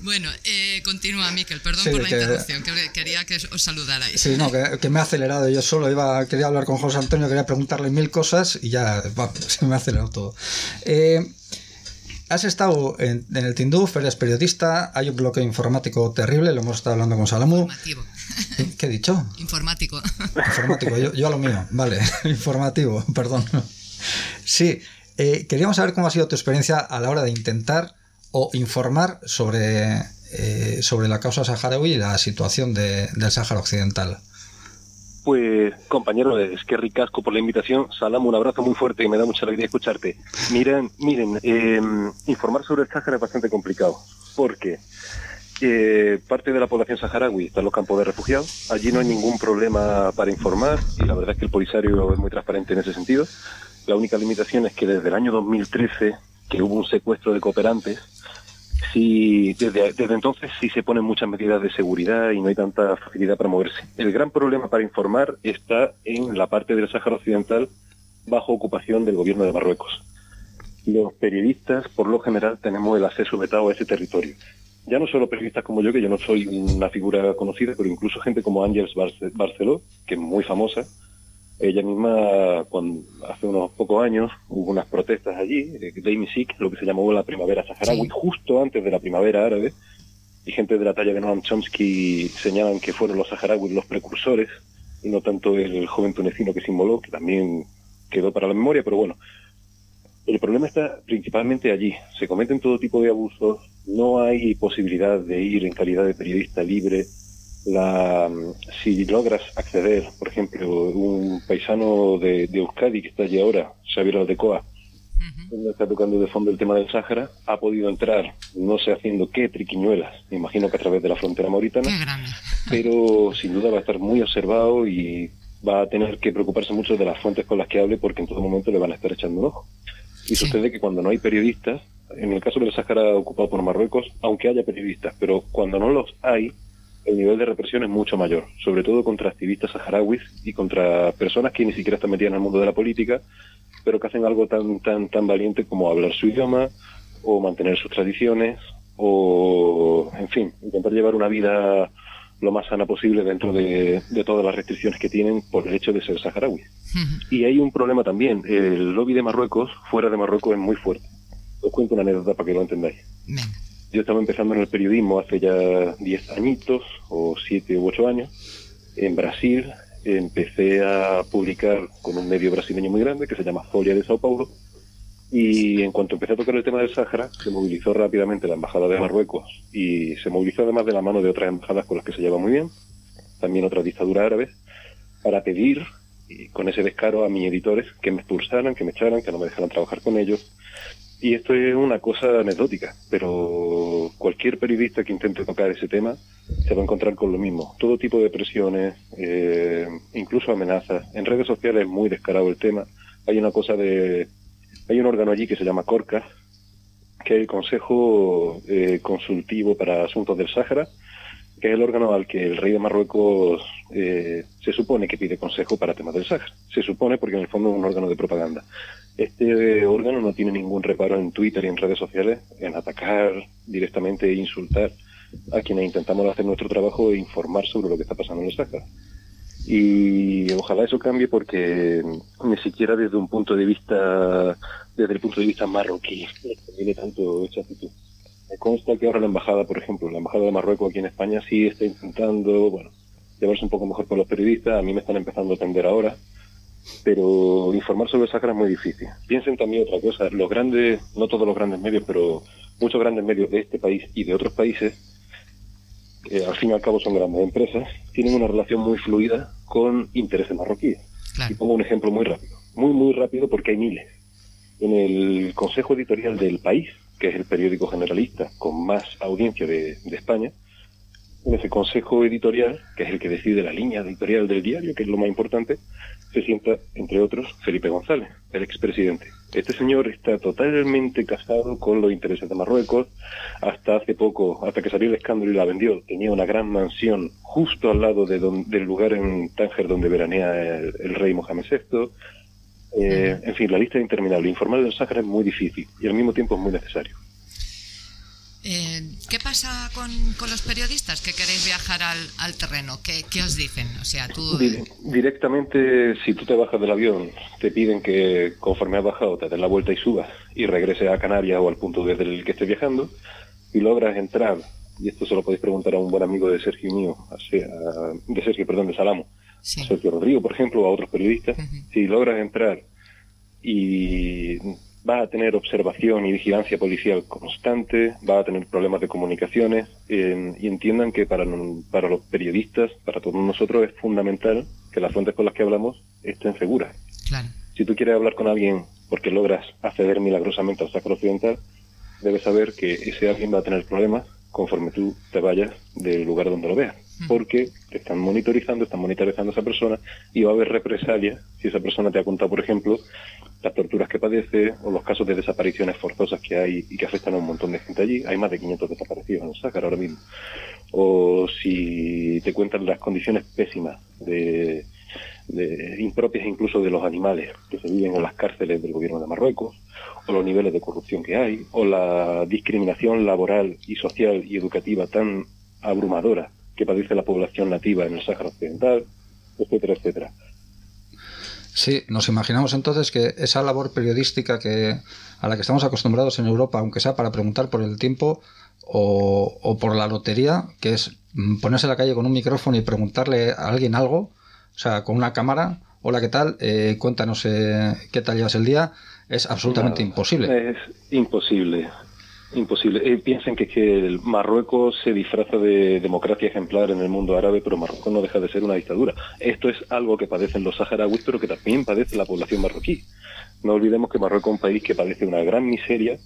Bueno, eh, continúa, Miquel. Perdón sí, por la que, interrupción, que quería que os saludarais. Sí, no, que, que, me ha acelerado. Yo solo iba, quería hablar con José Antonio, quería preguntarle mil cosas y ya va, [LAUGHS] se me ha acelerado todo. Eh, Has estado en, en, el Tinduf, eres periodista, hay un bloqueo informático terrible, lo hemos estado hablando con Salamu. Informativo. ¿Qué he dicho? Informático. Informático, yo, yo a lo mío, vale, [LAUGHS] informativo, perdón. Sí, eh, queríamos saber cómo ha sido tu experiencia a la hora de intentar o informar sobre, eh, sobre la causa saharaui y la situación de, del Sáhara Occidental. Pues, compañero, es que ricasco por la invitación. Salam, un abrazo muy fuerte y me da mucha alegría escucharte. Miren, miren, eh, informar sobre el Sáhara es bastante complicado, porque eh, parte de la población saharaui está en los campos de refugiados. Allí no hay ningún problema para informar y la verdad es que el Polisario es muy transparente en ese sentido. La única limitación es que desde el año 2013, que hubo un secuestro de cooperantes, desde, desde entonces sí se ponen muchas medidas de seguridad y no hay tanta facilidad para moverse. El gran problema para informar está en la parte del Sáhara Occidental bajo ocupación del gobierno de Marruecos. Los periodistas, por lo general, tenemos el acceso vetado a ese territorio. Ya no solo periodistas como yo, que yo no soy una figura conocida, pero incluso gente como Ángels Barceló, que es muy famosa, ella misma, cuando, hace unos pocos años, hubo unas protestas allí, eh, de Imisik, lo que se llamó la primavera saharaui, sí. justo antes de la primavera árabe, y gente de la talla de Noam Chomsky señalan que fueron los saharauis los precursores, y no tanto el joven tunecino que se inmoló, que también quedó para la memoria, pero bueno. El problema está principalmente allí. Se cometen todo tipo de abusos, no hay posibilidad de ir en calidad de periodista libre, la, si logras acceder, por ejemplo, un paisano de, de Euskadi que está allí ahora, Xavier Aldecoa, uh -huh. está tocando de fondo el tema del Sáhara, ha podido entrar, no sé haciendo qué triquiñuelas, me imagino que a través de la frontera mauritana, pero sin duda va a estar muy observado y va a tener que preocuparse mucho de las fuentes con las que hable porque en todo momento le van a estar echando un ojo. Y sí. sucede que cuando no hay periodistas, en el caso del Sáhara ocupado por Marruecos, aunque haya periodistas, pero cuando no los hay, el nivel de represión es mucho mayor, sobre todo contra activistas saharauis y contra personas que ni siquiera están metidas en el mundo de la política, pero que hacen algo tan tan tan valiente como hablar su idioma o mantener sus tradiciones o, en fin, intentar llevar una vida lo más sana posible dentro de, de todas las restricciones que tienen por el hecho de ser saharauis. Y hay un problema también, el lobby de Marruecos, fuera de Marruecos, es muy fuerte. Os cuento una anécdota para que lo entendáis. Venga. Yo estaba empezando en el periodismo hace ya 10 añitos, o 7 u 8 años, en Brasil. Empecé a publicar con un medio brasileño muy grande que se llama Folia de Sao Paulo. Y en cuanto empecé a tocar el tema del Sáhara, se movilizó rápidamente la Embajada de Marruecos y se movilizó además de la mano de otras embajadas con las que se lleva muy bien, también otras dictaduras árabes, para pedir, con ese descaro, a mis editores que me expulsaran, que me echaran, que no me dejaran trabajar con ellos, Y esto es una cosa anecdótica, pero cualquier periodista que intente tocar ese tema se va a encontrar con lo mismo. Todo tipo de presiones, eh, incluso amenazas. En redes sociales es muy descarado el tema. Hay una cosa de... Hay un órgano allí que se llama Corcas, que es el Consejo eh, Consultivo para Asuntos del Sáhara, que es el órgano al que el rey de Marruecos eh, se supone que pide consejo para temas del Sáhara. Se supone porque en el fondo es un órgano de propaganda. Este órgano no tiene ningún reparo en Twitter y en redes sociales en atacar directamente e insultar a quienes intentamos hacer nuestro trabajo e informar sobre lo que está pasando en Sáhara. Y ojalá eso cambie porque ni siquiera desde un punto de vista, desde el punto de vista marroquí, tiene tanto esa actitud. Me consta que ahora la embajada, por ejemplo, la embajada de Marruecos aquí en España sí está intentando, bueno, llevarse un poco mejor con los periodistas. A mí me están empezando a atender ahora, pero informar sobre Sáhara es muy difícil. Piensen también otra cosa, los grandes, no todos los grandes medios, pero muchos grandes medios de este país y de otros países, que al fin y al cabo son grandes empresas, tienen una relación muy fluida con intereses marroquíes. Claro. Y pongo un ejemplo muy rápido, muy, muy rápido porque hay miles. En el consejo editorial del país, que es el periódico generalista con más audiencia de, de España, en ese consejo editorial, que es el que decide la línea editorial del diario, que es lo más importante, se sienta, entre otros, Felipe González, el expresidente. Este señor está totalmente casado con los intereses de Marruecos. Hasta hace poco, hasta que salió el escándalo y la vendió, tenía una gran mansión justo al lado de don- del lugar en Tánger donde veranea el, el rey Mohamed VI. Eh, en fin, la lista es interminable. Informar del Sáhara es muy difícil y al mismo tiempo es muy necesario. Eh, ¿Qué pasa con, con los periodistas que queréis viajar al, al terreno? ¿Qué, qué os dicen? O sea, tú... Di- Directamente, si tú te bajas del avión, te piden que conforme has bajado te des la vuelta y subas y regreses a Canarias o al punto desde el que estés viajando y logras entrar, y esto se lo podéis preguntar a un buen amigo de Sergio mío, de Sergio, perdón, de Salamo, Sí. a Sergio Rodrigo, por ejemplo, o a otros periodistas, si logras entrar y vas a tener observación y vigilancia policial constante, vas a tener problemas de comunicaciones eh, y entiendan que para, para los periodistas, para todos nosotros es fundamental que las fuentes con las que hablamos estén seguras. Claro. Si tú quieres hablar con alguien porque logras acceder milagrosamente al Sáhara Occidental, debes saber que ese alguien va a tener problemas conforme tú te vayas del lugar donde lo veas. Porque te están monitorizando, están monitorizando a esa persona y va a haber represalias si esa persona te ha contado, por ejemplo, las torturas que padece o los casos de desapariciones forzosas que hay y que afectan a un montón de gente allí. Hay más de 500 desaparecidos en el Sáhara ahora mismo. O si te cuentan las condiciones pésimas de, de impropias incluso de los animales que se viven en las cárceles del gobierno de Marruecos, o los niveles de corrupción que hay, o la discriminación laboral y social y educativa tan abrumadora que padece la población nativa en el Sáhara Occidental, etcétera, etcétera. Sí, nos imaginamos entonces que esa labor periodística que a la que estamos acostumbrados en Europa, aunque sea para preguntar por el tiempo o, o por la lotería, que es ponerse en la calle con un micrófono y preguntarle a alguien algo, o sea, con una cámara, hola, ¿qué tal? Eh, cuéntanos eh, qué tal llevas el día, es absolutamente imposible. Es imposible. Imposible. Eh, piensen que, que el Marruecos se disfraza de democracia ejemplar en el mundo árabe, pero Marruecos no deja de ser una dictadura. Esto es algo que padecen los saharauis, pero que también padece la población marroquí. No olvidemos que Marruecos es un país que padece una gran miseria,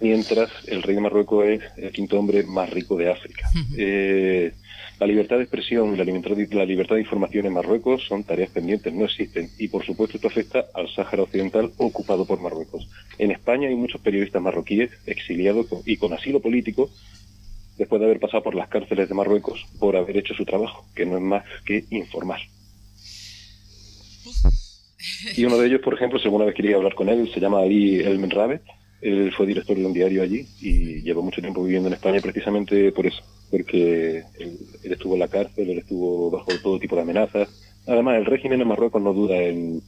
mientras el rey de Marruecos es el quinto hombre más rico de África. Eh, la libertad de expresión y la libertad de, información en Marruecos son tareas pendientes, no existen. Y por supuesto esto afecta al Sáhara Occidental ocupado por Marruecos. En España hay muchos periodistas marroquíes exiliados y con asilo político después de haber pasado por las cárceles de Marruecos por haber hecho su trabajo, que no es más que informar. Y uno de ellos, por ejemplo, si alguna vez quería hablar con él, se llama Ali El Menrabe. Él fue director de un diario allí y llevó mucho tiempo viviendo en España precisamente por eso, porque él, él estuvo en la cárcel, él estuvo bajo todo tipo de amenazas. Además, el régimen en Marruecos no duda en,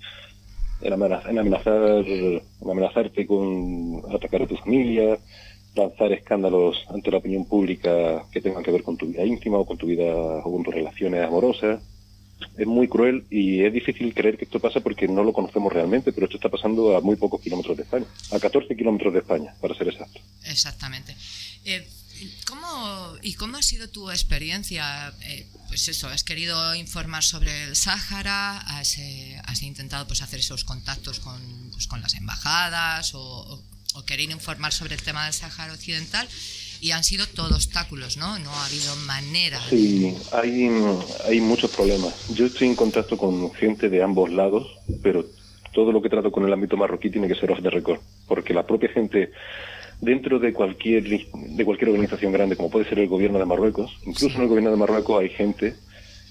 en, amenazar, en amenazar, en amenazarte con atacar a tu familia, lanzar escándalos ante la opinión pública que tengan que ver con tu vida íntima o con tu vida o con tus relaciones amorosas es muy cruel y es difícil creer que esto pasa porque no lo conocemos realmente, pero esto está pasando a muy pocos kilómetros de España, a 14 kilómetros de España, para ser exacto. Exactamente. Eh, ¿cómo, ¿Y cómo ha sido tu experiencia? Eh, pues eso, has querido informar sobre el Sáhara, has, eh, has intentado pues, hacer esos contactos con, pues, con las embajadas o, o o querer informar sobre el tema del Sáhara Occidental y han sido todo obstáculos, ¿no? No ha habido manera. Sí, hay, hay muchos problemas. Yo estoy en contacto con gente de ambos lados, pero todo lo que trato con el ámbito marroquí tiene que ser off the record, porque la propia gente dentro de cualquier de cualquier organización grande, como puede ser el gobierno de Marruecos, incluso en el gobierno de Marruecos hay gente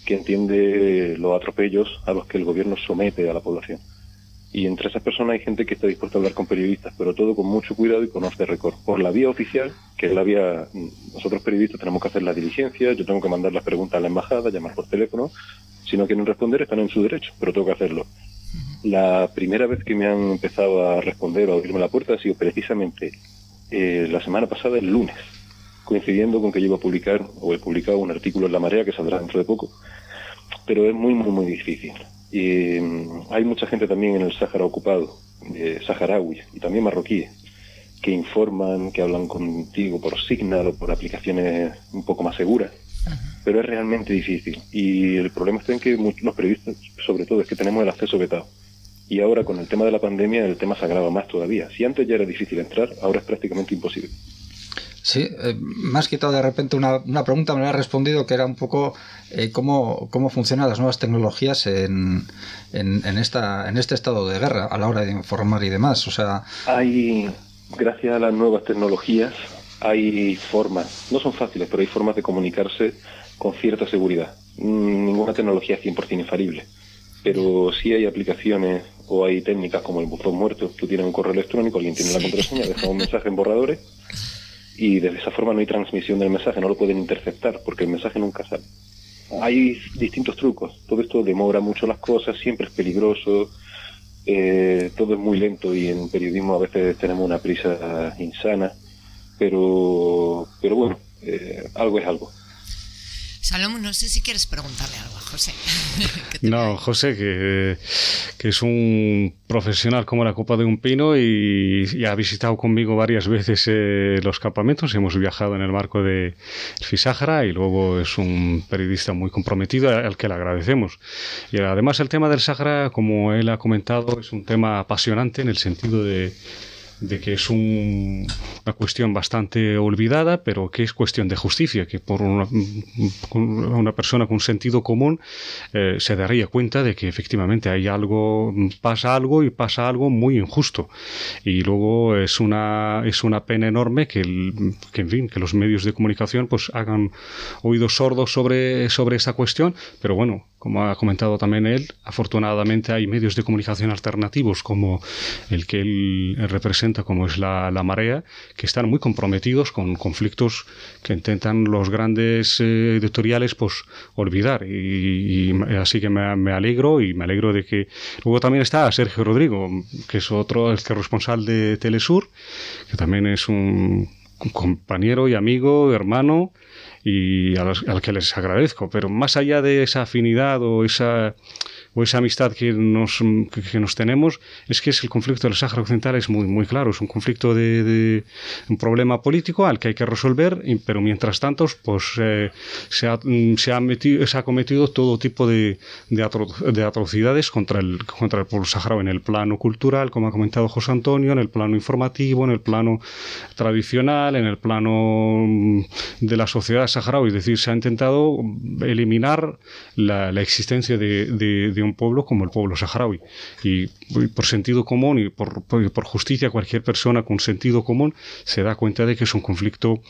que entiende los atropellos a los que el gobierno somete a la población. Y entre esas personas hay gente que está dispuesta a hablar con periodistas, pero todo con mucho cuidado y con off the record. Por la vía oficial, que es la vía, nosotros periodistas tenemos que hacer la diligencia, yo tengo que mandar las preguntas a la embajada, llamar por teléfono. Si no quieren responder, están en su derecho, pero tengo que hacerlo. La primera vez que me han empezado a responder o a abrirme la puerta ha sido precisamente eh, la semana pasada, el lunes, coincidiendo con que yo iba a publicar, o he publicado un artículo en La Marea que saldrá dentro de poco, pero es muy, muy, muy difícil. Y mm, hay mucha gente también en el Sáhara ocupado, eh, saharauis y también marroquíes, que informan, que hablan contigo por Signal o por aplicaciones un poco más seguras. Pero es realmente difícil. Y el problema está en que los periodistas, sobre todo, es que tenemos el acceso vetado. Y ahora con el tema de la pandemia el tema se agrava más todavía. Si antes ya era difícil entrar, ahora es prácticamente imposible. Sí, eh, me has quitado de repente una, una, pregunta, me la has respondido que era un poco eh, cómo, cómo funcionan las nuevas tecnologías en, en, esta, en este estado de guerra a la hora de informar y demás. O sea, hay, gracias a las nuevas tecnologías, hay formas, no son fáciles, pero hay formas de comunicarse con cierta seguridad. Mm, ninguna tecnología es 100% infalible, pero sí hay aplicaciones o hay técnicas como el buzón muerto. Tú tienes un correo electrónico, alguien tiene la contraseña, deja un mensaje en borradores [LAUGHS] y de esa forma no hay transmisión del mensaje, no lo pueden interceptar porque el mensaje nunca sale. Hay distintos trucos, todo esto demora mucho las cosas, siempre es peligroso, eh, todo es muy lento y en periodismo a veces tenemos una prisa insana, pero, pero bueno, eh, algo es algo. Salomón, no sé si quieres preguntarle algo a José. [LAUGHS] no, José, que, es un profesional como la copa de un pino y, ha visitado conmigo varias veces eh, los campamentos. Hemos viajado en el marco de Fisájara y luego es un periodista muy comprometido al que le agradecemos. Y además el tema del Sahara, como él ha comentado, es un tema apasionante en el sentido de de que es una cuestión bastante olvidada, pero que es cuestión de justicia, que por una, una persona con sentido común eh, se daría cuenta de que efectivamente hay algo, pasa algo y pasa algo muy injusto. Y luego es una, es una pena enorme que, que, en fin, que los medios de comunicación pues hagan oídos sordos sobre, sobre esa cuestión, pero bueno, como ha comentado también él, afortunadamente hay medios de comunicación alternativos como el que él representa, como es la, Marea, que están muy comprometidos con conflictos que intentan los grandes eh, editoriales pues olvidar. Y, así que me, alegro y me alegro de que... Luego también está Sergio Rodrigo, que es otro, el responsable de Telesur, que también es un compañero y amigo, hermano, y al que les agradezco. Pero más allá de esa afinidad o esa o esa amistad que nos, que, nos tenemos, es que es el conflicto del Sáhara Occidental es muy, muy claro, es un conflicto de, un problema político al que hay que resolver, pero mientras tanto, pues eh, se, ha, se, ha metido, se ha cometido todo tipo de, de, atrocidades contra el, contra el pueblo saharaui en el plano cultural, como ha comentado José Antonio, en el plano informativo, en el plano tradicional, en el plano mm, de la sociedad saharaui, es decir, se ha intentado eliminar la, la existencia de, de, de un pueblo como el pueblo saharaui. Y, por sentido común y por, por, justicia, cualquier persona con sentido común se da cuenta de que es un conflicto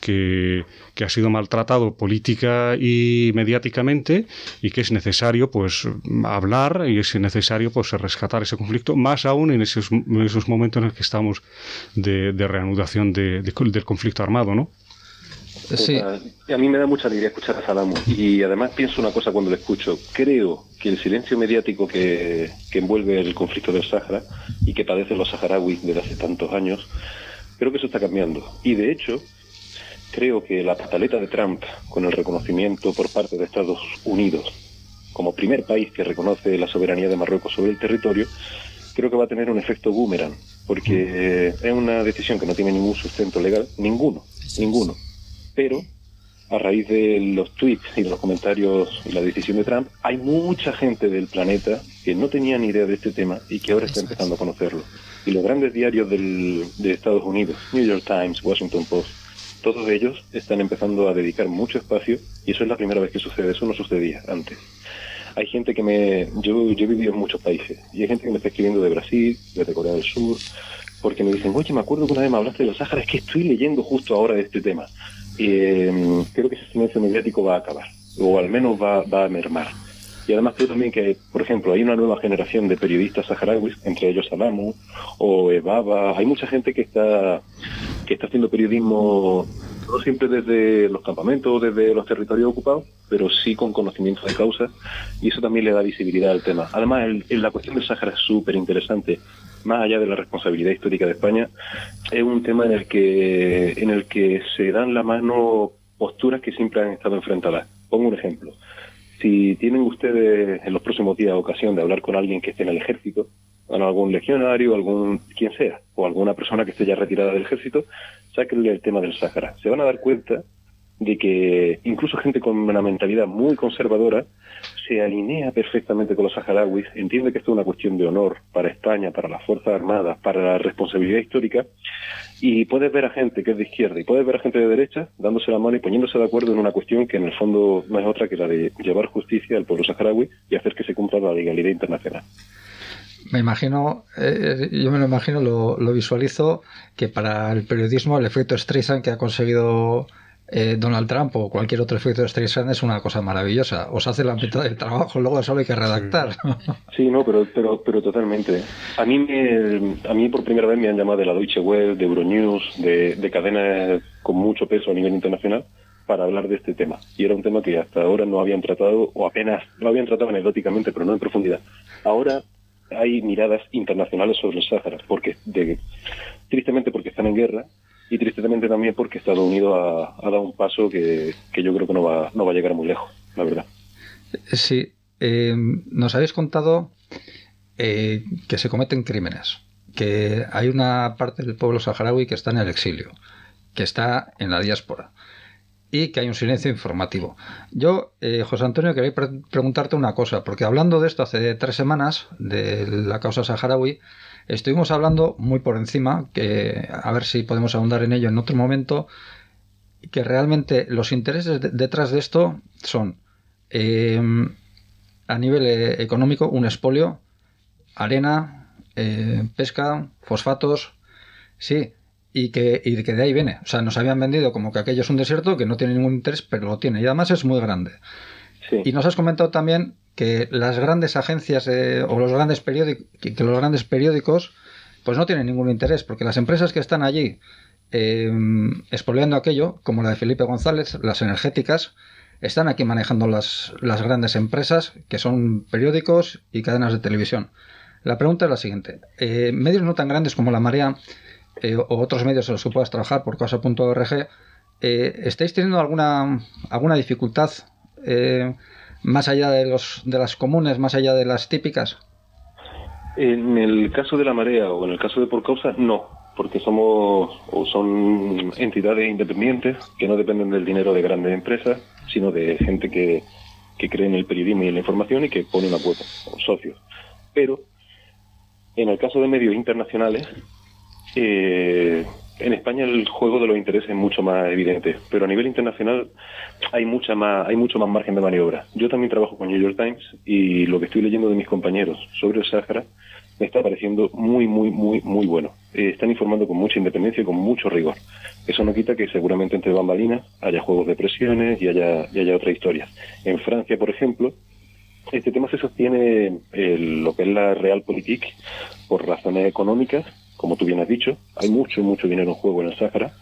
que, que, ha sido maltratado política y mediáticamente y que es necesario pues hablar y es necesario pues rescatar ese conflicto, más aún en esos, en esos momentos en los que estamos de, reanudación de, del conflicto armado, ¿no? Sí. a mí me da mucha alegría escuchar a Salamu y además pienso una cosa cuando lo escucho. Creo que el silencio mediático que, envuelve el conflicto del Sáhara y que padecen los saharauis desde hace tantos años, creo que eso está cambiando. Y de hecho, creo que la pataleta de Trump con el reconocimiento por parte de Estados Unidos como primer país que reconoce la soberanía de Marruecos sobre el territorio, creo que va a tener un efecto boomerang, porque es una decisión que no tiene ningún sustento legal, ninguno, ninguno pero a raíz de los tweets y de los comentarios y la decisión de Trump, hay mucha gente del planeta que no tenía ni idea de este tema y que ahora está empezando a conocerlo. y los grandes diarios del, de Estados Unidos, New York Times, Washington Post, todos ellos están empezando a dedicar mucho espacio y eso es la primera vez que sucede, eso no sucedía antes. Hay gente que me... Yo, yo he vivido en muchos países y hay gente que me está escribiendo de Brasil, de Corea del Sur, porque me dicen, oye, me acuerdo que una vez me hablaste de los Sáhara, es que estoy leyendo justo ahora de este tema. Eh, creo que ese silencio mediático va a acabar, o al menos va, va a mermar. Y además creo también que, por ejemplo, hay una nueva generación de periodistas saharauis, entre ellos Salamu o Ebaba. Hay mucha gente que está que está haciendo periodismo no siempre desde los campamentos, desde los territorios ocupados, pero sí con conocimiento de causa, y eso también le da visibilidad al tema. Además, el, la cuestión del Sáhara es súper interesante, más allá de la responsabilidad histórica de España, es un tema en el que, en el que se dan la mano posturas que siempre han estado enfrentadas. Pongo un ejemplo. Si tienen ustedes en los próximos días ocasión de hablar con alguien que esté en el ejército, algún legionario, algún quien sea, o alguna persona que esté ya retirada del ejército, sáquenle el tema del Sáhara. Se van a dar cuenta de que incluso gente con una mentalidad muy conservadora se alinea perfectamente con los saharauis, entiende que esto es una cuestión de honor para España, para las Fuerzas Armadas, para la responsabilidad histórica, y puedes ver a gente que es de izquierda y puedes ver a gente de derecha dándose la mano y poniéndose de acuerdo en una cuestión que en el fondo no es otra que la de llevar justicia al pueblo saharaui y hacer que se cumpla la legalidad internacional. Me imagino, eh, yo me lo imagino, lo, visualizo, que para el periodismo el efecto Streisand que ha conseguido eh, Donald Trump o cualquier otro efecto Streisand es una cosa maravillosa. Os hace la mitad del trabajo, luego solo hay que redactar. Sí, no, pero, pero, pero totalmente. A mí, me, a mí por primera vez me han llamado de la Deutsche Welle, de Euronews, de, de cadenas con mucho peso a nivel internacional para hablar de este tema. Y era un tema que hasta ahora no habían tratado, o apenas lo habían tratado anecdóticamente, pero no en profundidad. Ahora hay miradas internacionales sobre el Sáhara, porque de, tristemente porque están en guerra y tristemente también porque Estados Unidos ha, dado un paso que, que, yo creo que no va, no va a llegar muy lejos, la verdad. Sí, eh, nos habéis contado eh, que se cometen crímenes, que hay una parte del pueblo saharaui que está en el exilio, que está en la diáspora y que hay un silencio informativo. Yo, eh, José Antonio, quería pre preguntarte una cosa, porque hablando de esto hace tres semanas, de la causa saharaui, estuvimos hablando muy por encima, que a ver si podemos ahondar en ello en otro momento, que realmente los intereses de detrás de esto son, eh, a nivel eh, económico, un expolio, arena, eh, pesca, fosfatos, sí, y que, y que de ahí viene. O sea, nos habían vendido como que aquello es un desierto que no tiene ningún interés, pero lo tiene. Y además es muy grande. Sí. Y nos has comentado también que las grandes agencias eh, o los grandes periódicos, que, los grandes periódicos, pues no tienen ningún interés, porque las empresas que están allí eh, aquello, como la de Felipe González, las energéticas, están aquí manejando las, las grandes empresas, que son periódicos y cadenas de televisión. La pregunta es la siguiente. Eh, medios no tan grandes como La Marea eh, o otros medios en los que puedas trabajar por causa.org, eh, ¿estáis teniendo alguna, alguna dificultad más allá de, los, de las comunes, más allá de las típicas? En el caso de la marea o en el caso de por causa, no, porque somos o son entidades independientes que no dependen del dinero de grandes empresas, sino de gente que, que cree en el periodismo y en la información y que pone una cuota, o socios. Pero en el caso de medios internacionales, eh, en España el juego de los intereses es mucho más evidente, pero a nivel internacional hay mucha más, hay mucho más margen de maniobra. Yo también trabajo con New York Times y lo que estoy leyendo de mis compañeros sobre el Sáhara me está pareciendo muy, muy, muy, muy bueno. Eh, están informando con mucha independencia y con mucho rigor. Eso no quita que seguramente entre bambalinas haya juegos de presiones y haya, y haya otras historias. En Francia, por ejemplo, este tema se sostiene el, lo que es la realpolitik por razones económicas como tú bien has dicho, hay mucho, mucho dinero en juego en el Sáhara,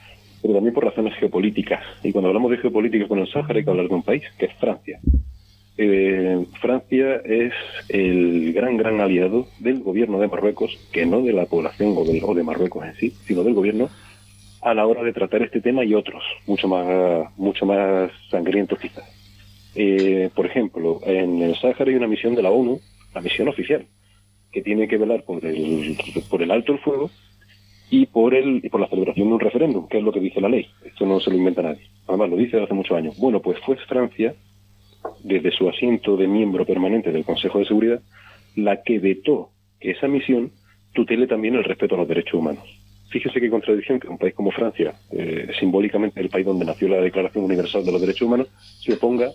pero también por razones geopolíticas. Y cuando hablamos de geopolítica con el Sáhara hay que hablar de un país, que es Francia. Eh, Francia es el gran, gran aliado del gobierno de Marruecos, que no de la población o, del, o de Marruecos en sí, sino del gobierno, a la hora de tratar este tema y otros, mucho más, mucho más sangrientos quizás. Eh, por ejemplo, en el Sáhara hay una misión de la ONU, la misión oficial, que tiene que velar por el, por el alto el fuego y por, el, por la celebración de un referéndum, que es lo que dice la ley. Esto no se lo inventa nadie. Además, lo dice desde hace muchos años. Bueno, pues fue Francia, desde su asiento de miembro permanente del Consejo de Seguridad, la que vetó que esa misión tutele también el respeto a los derechos humanos. Fíjese qué contradicción que un país como Francia, eh, simbólicamente el país donde nació la Declaración Universal de los Derechos Humanos, se oponga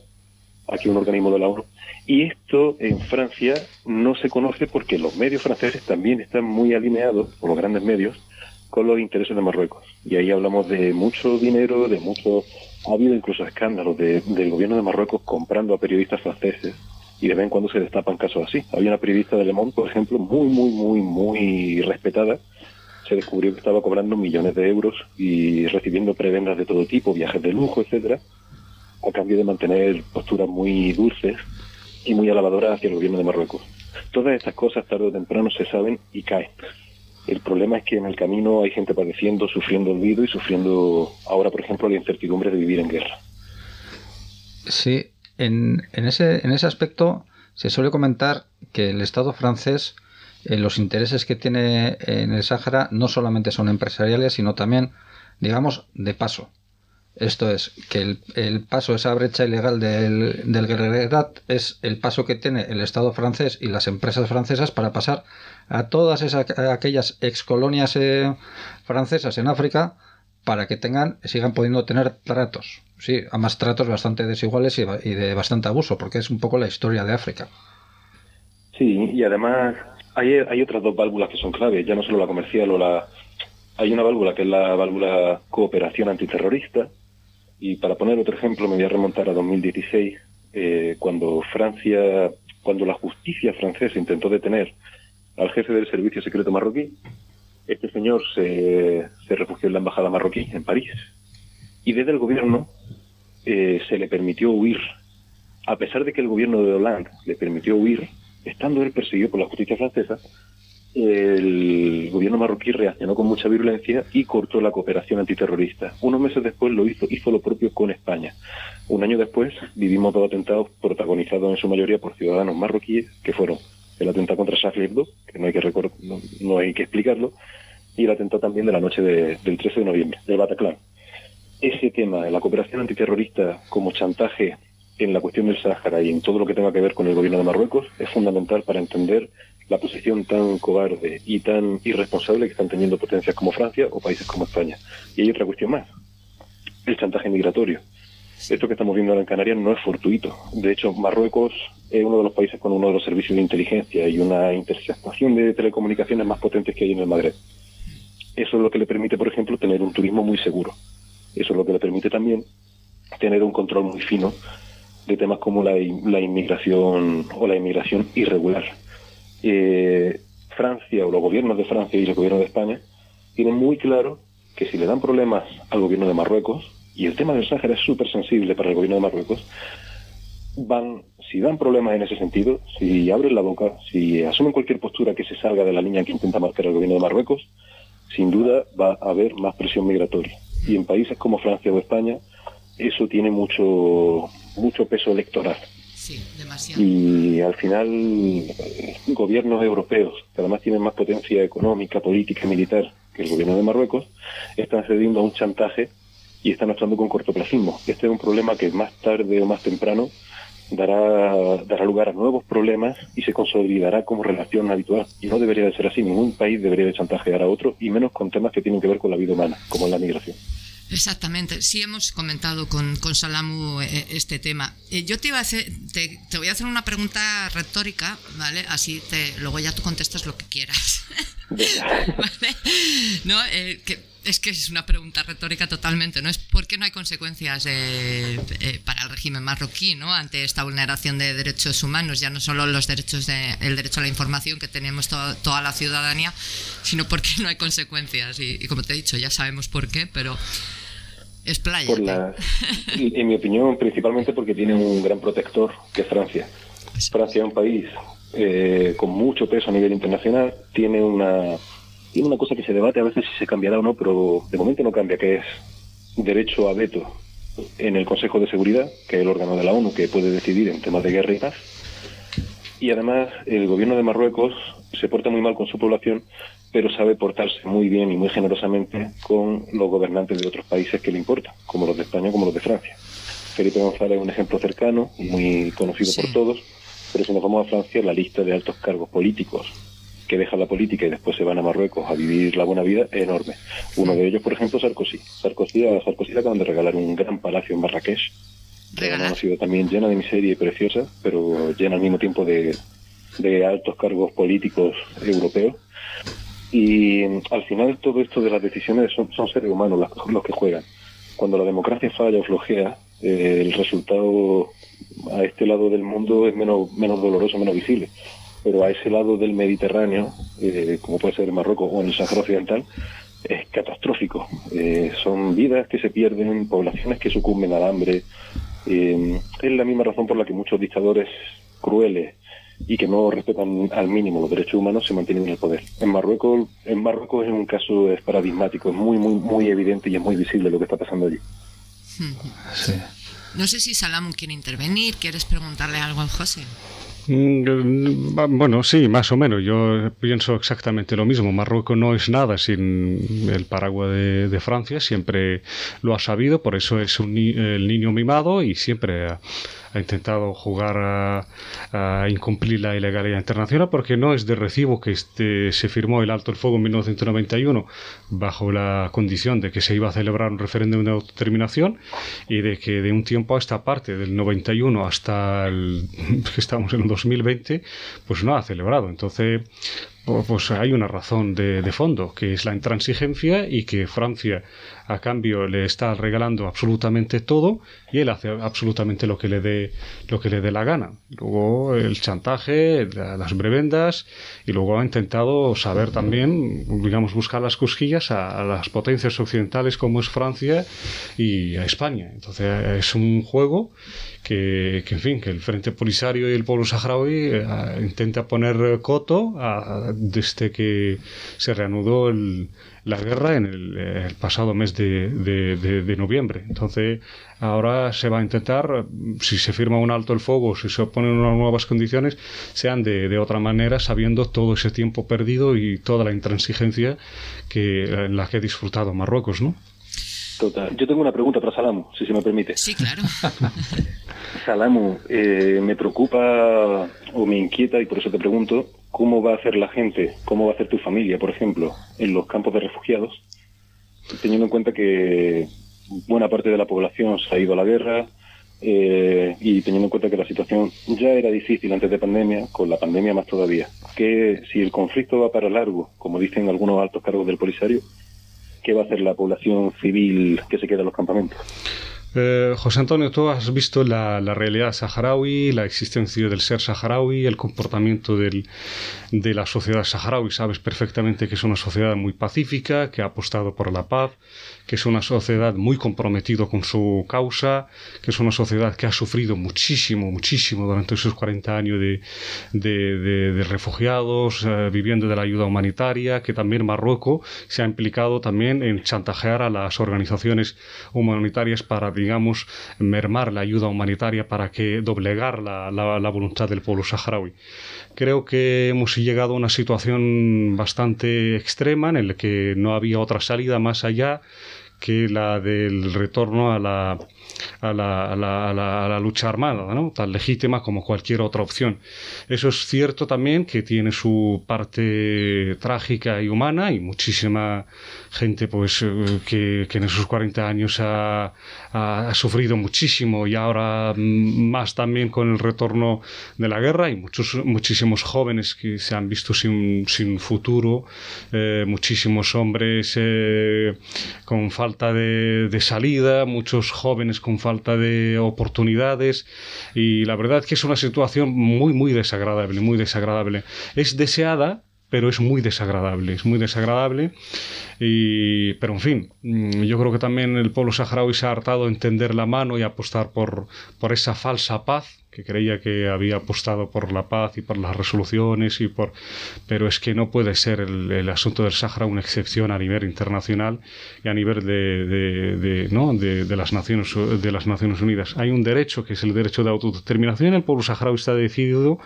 a que un organismo de la ONU. Y esto en Francia no se conoce porque los medios franceses también están muy alineados, por los grandes medios, con los intereses de Marruecos. Y ahí hablamos de mucho dinero, de mucho... Ha habido incluso escándalos del gobierno de Marruecos comprando a periodistas franceses y de vez en cuando se destapan casos así. Había una periodista de Le Monde, por ejemplo, muy, muy, muy, muy respetada, se descubrió que estaba cobrando millones de euros y recibiendo prebendas de todo tipo, viajes de lujo, etcétera, a cambio de mantener posturas muy dulces y muy alabadoras hacia el gobierno de Marruecos. Todas estas cosas tarde o temprano se saben y caen. El problema es que en el camino hay gente padeciendo, sufriendo olvido y sufriendo ahora, por ejemplo, la incertidumbre de vivir en guerra. Sí, en, en, ese, en ese aspecto se suele comentar que el Estado francés eh, los intereses que tiene en el Sáhara no solamente son empresariales, sino también, digamos, de paso. Esto es, que el, paso, esa brecha ilegal del, del es el paso que tiene el Estado francés y las empresas francesas para pasar a todas esas, aquellas excolonias eh, francesas en África para que tengan, sigan pudiendo tener tratos. Sí, a más tratos bastante desiguales y, y de bastante abuso, porque es un poco la historia de África. Sí, y además hay, hay otras dos válvulas que son claves, ya no solo la comercial o la... Hay una válvula que es la válvula cooperación antiterrorista, y para poner otro ejemplo me voy a remontar a 2016, eh, cuando Francia, cuando la justicia francesa intentó detener al jefe del servicio secreto marroquí, este señor se, se refugió en la embajada marroquí en París. Y desde el gobierno eh, se le permitió huir. A pesar de que el gobierno de Hollande le permitió huir, estando él perseguido por la justicia francesa, el gobierno marroquí reaccionó con mucha virulencia y cortó la cooperación antiterrorista. Unos meses después lo hizo, hizo lo propio con España. Un año después vivimos dos atentados protagonizados en su mayoría por ciudadanos marroquíes, que fueron el atentado contra Charlie Hebdo, que no hay que, explicarlo, y el atentado también de la noche del 13 de noviembre, del Bataclan. Ese tema, la cooperación antiterrorista como chantaje en la cuestión del Sáhara y en todo lo que tenga que ver con el gobierno de Marruecos es fundamental para entender la posición tan cobarde y tan irresponsable que están teniendo potencias como Francia o países como España. Y hay otra cuestión más, el chantaje migratorio. Esto que estamos viendo ahora en Canarias no es fortuito. De hecho, Marruecos es uno de los países con uno de los servicios de inteligencia y una interceptación de telecomunicaciones más potentes que hay en el Magreb. Eso es lo que le permite, por ejemplo, tener un turismo muy seguro. Eso es lo que le permite también tener un control muy fino de temas como la, la inmigración o la inmigración irregular. Eh, Francia o los gobiernos de Francia y el gobierno de España tienen muy claro que si le dan problemas al gobierno de Marruecos, y el tema del Sáhara es súper sensible para el gobierno de Marruecos, van, si dan problemas en ese sentido, si abren la boca, si asumen cualquier postura que se salga de la línea que intenta marcar el gobierno de Marruecos, sin duda va a haber más presión migratoria. Y en países como Francia o España, eso tiene mucho, mucho peso electoral. Y al final, gobiernos europeos, que además tienen más potencia económica, política y militar que el gobierno de Marruecos, están cediendo a un chantaje y están actuando con cortoplacismo. Este es un problema que más tarde o más temprano dará, dará lugar a nuevos problemas y se consolidará como relación habitual. Y no debería de ser así. Ningún país debería de chantajear a otro, y menos con temas que tienen que ver con la vida humana, como la migración. Exactamente, sí hemos comentado con, con Salamu eh, este tema. Eh, yo te iba a hacer, te, voy a hacer una pregunta retórica, ¿vale? Así te, luego ya tú contestas lo que quieras. [LAUGHS] ¿Vale? ¿No? Eh, que, es que es una pregunta retórica totalmente, ¿no? Es por qué no hay consecuencias para el régimen marroquí, ¿no? Ante esta vulneración de derechos humanos, ya no solo los derechos de, el derecho a la información que tenemos toda la ciudadanía, sino porque no hay consecuencias. Y, y, como te he dicho, ya sabemos por qué, pero es playa. Por la, en mi opinión, principalmente porque tiene un gran protector, que es Francia. Francia es un país eh, con mucho peso a nivel internacional, tiene una, tiene una cosa que se debate a veces si se cambiará o no, pero de momento no cambia, que es derecho a veto en el Consejo de Seguridad, que es el órgano de la ONU que puede decidir en temas de guerra y paz. Y además el gobierno de Marruecos se porta muy mal con su población pero sabe portarse muy bien y muy generosamente con los gobernantes de otros países que le importan, como los de España como los de Francia. Felipe González es un ejemplo cercano, muy conocido por todos, pero si nos vamos a Francia, la lista de altos cargos políticos que dejan la política y después se van a Marruecos a vivir la buena vida es enorme. Uno de ellos, por ejemplo, Sarkozy. Sarkozy a Sarkozy le acaban de regalar un gran palacio en Marrakech. Regalar. Ha sido también llena de miseria y preciosa, pero llena al mismo tiempo de, de altos cargos políticos europeos. Y al final todo esto de las decisiones son, son seres humanos los, los que juegan. Cuando la democracia falla o flojea, eh, el resultado a este lado del mundo es menos, menos doloroso, menos visible. Pero a ese lado del Mediterráneo, eh, como puede ser Marruecos o en el Sahara Occidental, es catastrófico. Eh, son vidas que se pierden, poblaciones que sucumben al hambre. Eh, es la misma razón por la que muchos dictadores crueles y que no respetan al mínimo los derechos humanos se mantienen en el poder. En Marruecos, en Marruecos es un caso es paradigmático, es muy muy muy evidente y es muy visible lo que está pasando allí. Sí. No sé si Salam quiere intervenir, ¿quieres preguntarle algo al José? Mm, va- Bueno, sí, más o menos. Yo pienso exactamente lo mismo. Marruecos no es nada sin el paraguas de, Francia. Siempre lo ha sabido, por eso es un el niño mimado y siempre ha, ha intentado jugar a, a incumplir la ilegalidad internacional porque no es de recibo que este, se firmó el alto el fuego en 1991 bajo la condición de que se iba a celebrar un referéndum de autodeterminación y de que de un tiempo a esta parte, del 91 hasta el [LAUGHS] que estamos en el 2020, pues no ha celebrado. Entonces, pues hay una razón de, de fondo, que es la intransigencia y que Francia a cambio le está regalando absolutamente todo y él hace absolutamente lo que le dé lo que le dé la gana. Luego el chantaje, la- las prebendas y luego ha intentado saber también, digamos, buscar las cosquillas a, a las potencias occidentales como es Francia y a España. Entonces es un juego que, en fin, que el Frente Polisario y el pueblo saharaui eh, intenta poner coto a- desde que se reanudó el- la guerra en el, eh, pasado mes de, noviembre. Entonces, ahora se va a intentar, si se firma un alto el fuego, si se ponen unas nuevas condiciones, sean de otra manera, sabiendo todo ese tiempo perdido y toda la intransigencia que, en la que ha disfrutado Marruecos, ¿no? Total. Yo tengo una pregunta para Salamu, si se me permite. Sí, claro. [LAUGHS] Salamu, eh, me preocupa o me inquieta y por eso te pregunto, ¿cómo va a hacer la gente, cómo va a hacer tu familia, por ejemplo, en los campos de refugiados, teniendo en cuenta que buena parte de la población se ha ido a la guerra eh, y teniendo en cuenta que la situación ya era difícil antes de pandemia, con la pandemia más todavía? Que si el conflicto va para largo, como dicen algunos altos cargos del Polisario, ¿qué va a hacer la población civil que se queda en los campamentos? Eh, José Antonio, tú has visto la, la realidad saharaui, la existencia del ser saharaui, el comportamiento de la sociedad saharaui. Sabes perfectamente que es una sociedad muy pacífica, que ha apostado por la paz, que es una sociedad muy comprometida con su causa, que es una sociedad que ha sufrido muchísimo, muchísimo durante esos 40 años de, de- de- de refugiados, eh, viviendo de la ayuda humanitaria, que también Marruecos se ha implicado también en chantajear a las organizaciones humanitarias para, digamos, mermar la ayuda humanitaria para que doblegar la, la- la voluntad del pueblo saharaui. Creo que hemos llegado a una situación bastante extrema en la que no había otra salida más allá que la del retorno a la, a la, a la- a la- a la lucha armada, ¿no? tan legítima como cualquier otra opción. Eso es cierto también que tiene su parte trágica y humana y muchísima gente pues eh, que, que en esos 40 años ha, ha- sufrido muchísimo y ahora mm, más también con el retorno de la guerra y muchos muchísimos jóvenes que se han visto sin, sin futuro eh, muchísimos hombres eh, con falta de, salida muchos jóvenes con falta de oportunidades y la verdad que es una situación muy muy desagradable muy desagradable. Es deseada pero es muy desagradable, es muy desagradable. Y, pero en fin, mm, yo creo que también el pueblo saharaui se ha hartado de tender la mano y apostar por, por esa falsa paz que creía que había apostado por la paz y por las resoluciones y por pero es que no puede ser el, el asunto del Sáhara una excepción a nivel internacional y a nivel de, de- de, ¿no? de, de las naciones de las Naciones Unidas. Hay un derecho que es el derecho de autodeterminación. El pueblo saharaui está decidido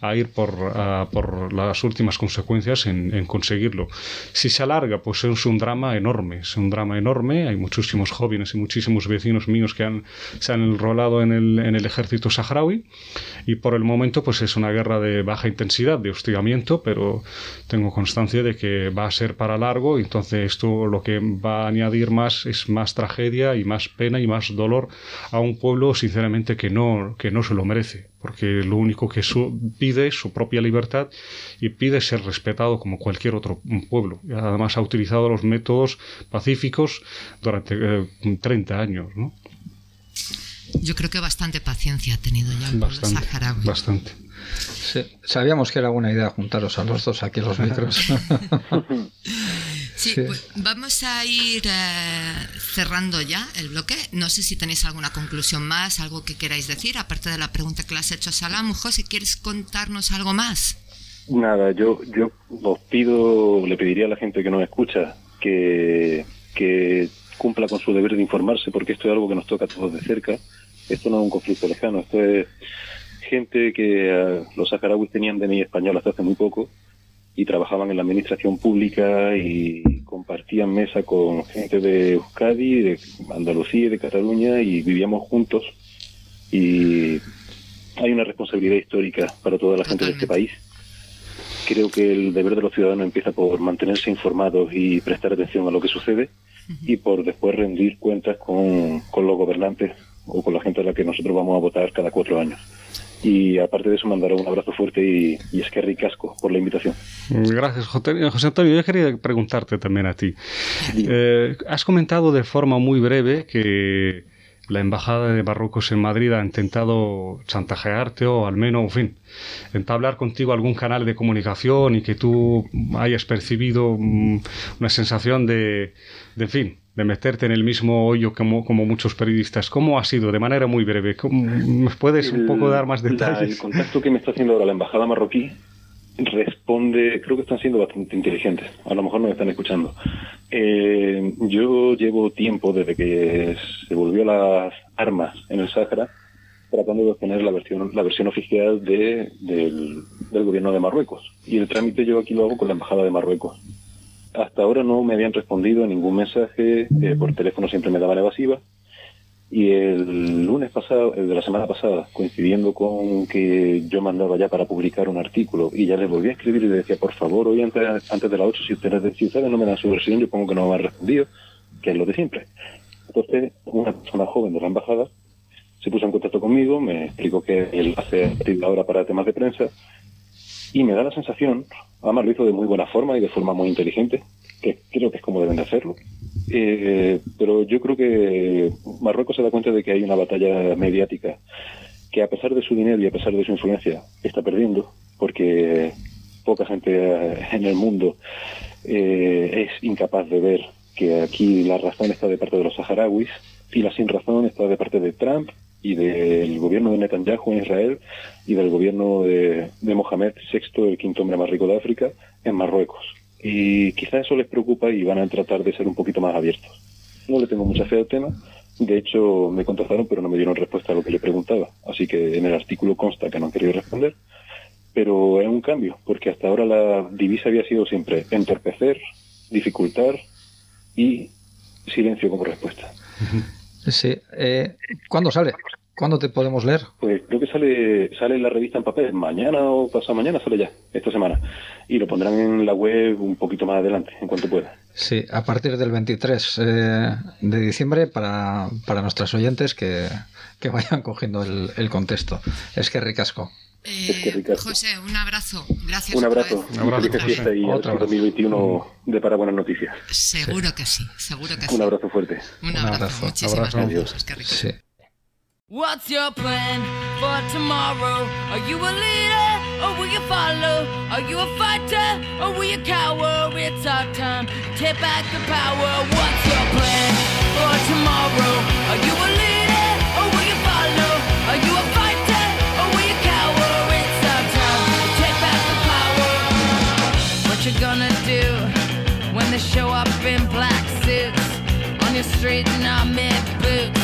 a ir por, a- por las últimas consecuencias en, en conseguirlo. Si se alarga pues es un drama enorme es un drama enorme. Hay muchísimos jóvenes y muchísimos vecinos míos que han, se han enrolado en el, en el ejército saharaui saharaui y por el momento pues es una guerra de baja intensidad, de hostigamiento, pero tengo constancia de que va a ser para largo, entonces esto lo que va a añadir más es más tragedia y más pena y más dolor a un pueblo sinceramente que no, que no se lo merece, porque lo único que pide es su propia libertad y pide ser respetado como cualquier otro pueblo. Además ha utilizado los métodos pacíficos durante 30 eh, años, ¿no? Yo creo que bastante paciencia ha tenido ya el pueblo saharaui. Bastante. sabíamos que era buena idea juntaros a los dos aquí los micros. [LAUGHS] sí, Pues vamos a ir eh, cerrando ya el bloque. No sé si tenéis alguna conclusión más, algo que queráis decir, aparte de la pregunta que le has hecho a Salam. José, ¿quieres contarnos algo más? Nada, yo, yo os pido, le pediría a la gente que nos escucha que, que cumpla con su deber de informarse, porque esto es algo que nos toca a todos de cerca. Esto no es un conflicto lejano, esto es gente que eh, los saharauis tenían DNI español hasta hace muy poco y trabajaban en la administración pública y compartían mesa con gente de Euskadi, de Andalucía y de Cataluña y vivíamos juntos. Y hay una responsabilidad histórica para toda la gente de este país. Creo que el deber de los ciudadanos empieza por mantenerse informados y prestar atención a lo que sucede y por después rendir cuentas con, con los gobernantes o con la gente a la que nosotros vamos a votar cada cuatro años. Y aparte de eso, mandar un abrazo fuerte y, y es que ricasco por la invitación. Gracias, José Antonio. Yo quería preguntarte también a ti. Eh, has comentado de forma muy breve que la embajada de Marruecos en Madrid ha intentado chantajearte o al menos, en fin, entablar contigo algún canal de comunicación y que tú hayas percibido mm, una sensación de, de, en fin, de meterte en el mismo hoyo como, como muchos periodistas. ¿Cómo ha sido? De manera muy breve. ¿Me puedes un poco dar más detalles? el contacto que me está haciendo ahora la embajada marroquí responde, creo que están siendo bastante inteligentes, a lo mejor no me están escuchando. Eh, yo llevo tiempo desde que se volvió las armas en el Sáhara tratando de obtener la versión, la versión oficial de, del, del gobierno de Marruecos. Y el trámite yo aquí lo hago con la Embajada de Marruecos. Hasta ahora no me habían respondido ningún mensaje, eh, por teléfono siempre me daban evasiva y el lunes pasado, de la semana pasada, coincidiendo con que yo mandaba ya para publicar un artículo y ya le volví a escribir y le decía, por favor, hoy antes, antes de las 8, si ustedes, si no me dan su versión, yo pongo que no me han respondido, que es lo de siempre. Entonces, una persona joven de la embajada se puso en contacto conmigo, me explicó que él hace ahora para temas de prensa y me da la sensación, además lo hizo de muy buena forma y de forma muy inteligente, que creo que es como deben de hacerlo, eh, pero yo creo que Marruecos se da cuenta de que hay una batalla mediática que a pesar de su dinero y a pesar de su influencia está perdiendo, porque poca gente en el mundo eh, es incapaz de ver que aquí la razón está de parte de los saharauis y la sin razón está de parte de Trump y del gobierno de Netanyahu en Israel y del gobierno de, Mohamed VI, el quinto hombre más rico de África, en Marruecos. Y quizá eso les preocupa y van a tratar de ser un poquito más abiertos. No le tengo mucha fe al tema. De hecho, me contactaron, pero no me dieron respuesta a lo que le preguntaba. Así que en el artículo consta que no han querido responder. Pero es un cambio, porque hasta ahora la divisa había sido siempre entorpecer, dificultar y silencio como respuesta. [LAUGHS] Sí. Eh, ¿Cuándo sale? ¿Cuándo te podemos leer? Pues creo que sale, sale en la revista en papel. Mañana o pasado mañana sale ya, esta semana. Y lo pondrán en la web un poquito más adelante, en cuanto pueda. Sí, a partir del 23 eh, de diciembre para, para nuestros oyentes que, que vayan cogiendo el, el, contexto. Es que ricasco. Eh, es que ricasco. José, un abrazo. Gracias. Un abrazo. Un abrazo. Feliz fiesta y Otra 2021 de para buenas noticias. Seguro sí. que sí, seguro que sí. Un abrazo fuerte. Un abrazo. Un abrazo. Muchísimas abrazo. gracias. Sí. What's your plan for tomorrow? Are you a leader or will you follow? Are you a fighter or will you cower? It's our time to take back the power. What's your plan for tomorrow? Are you a leader you gonna do when they show up in black suits on your street in our mid boots?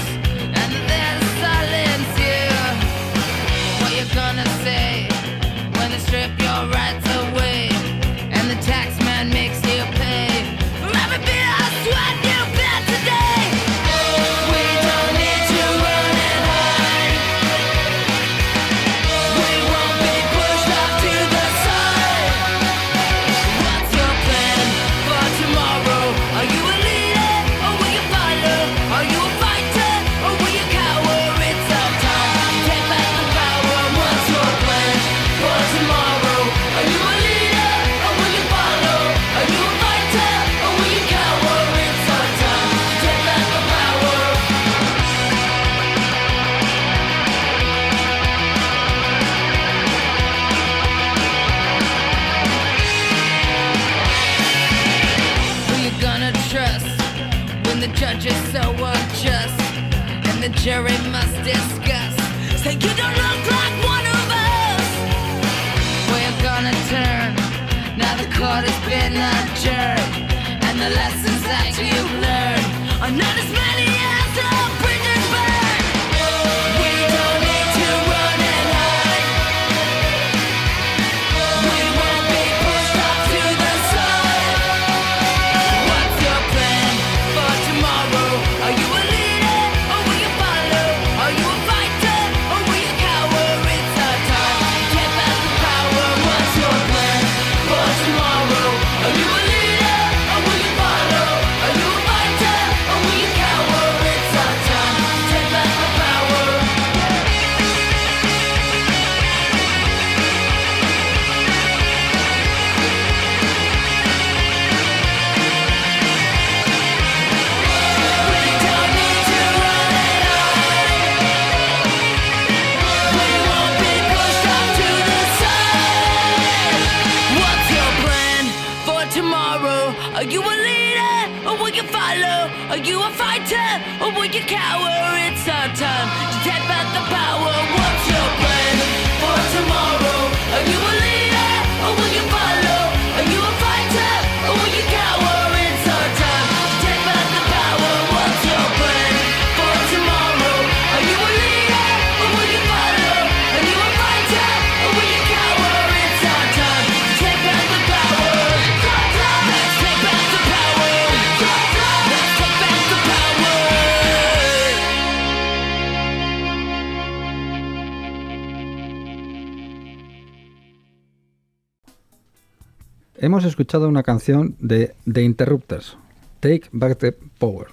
Escuchado una canción de The Interrupters, Take Back the Power.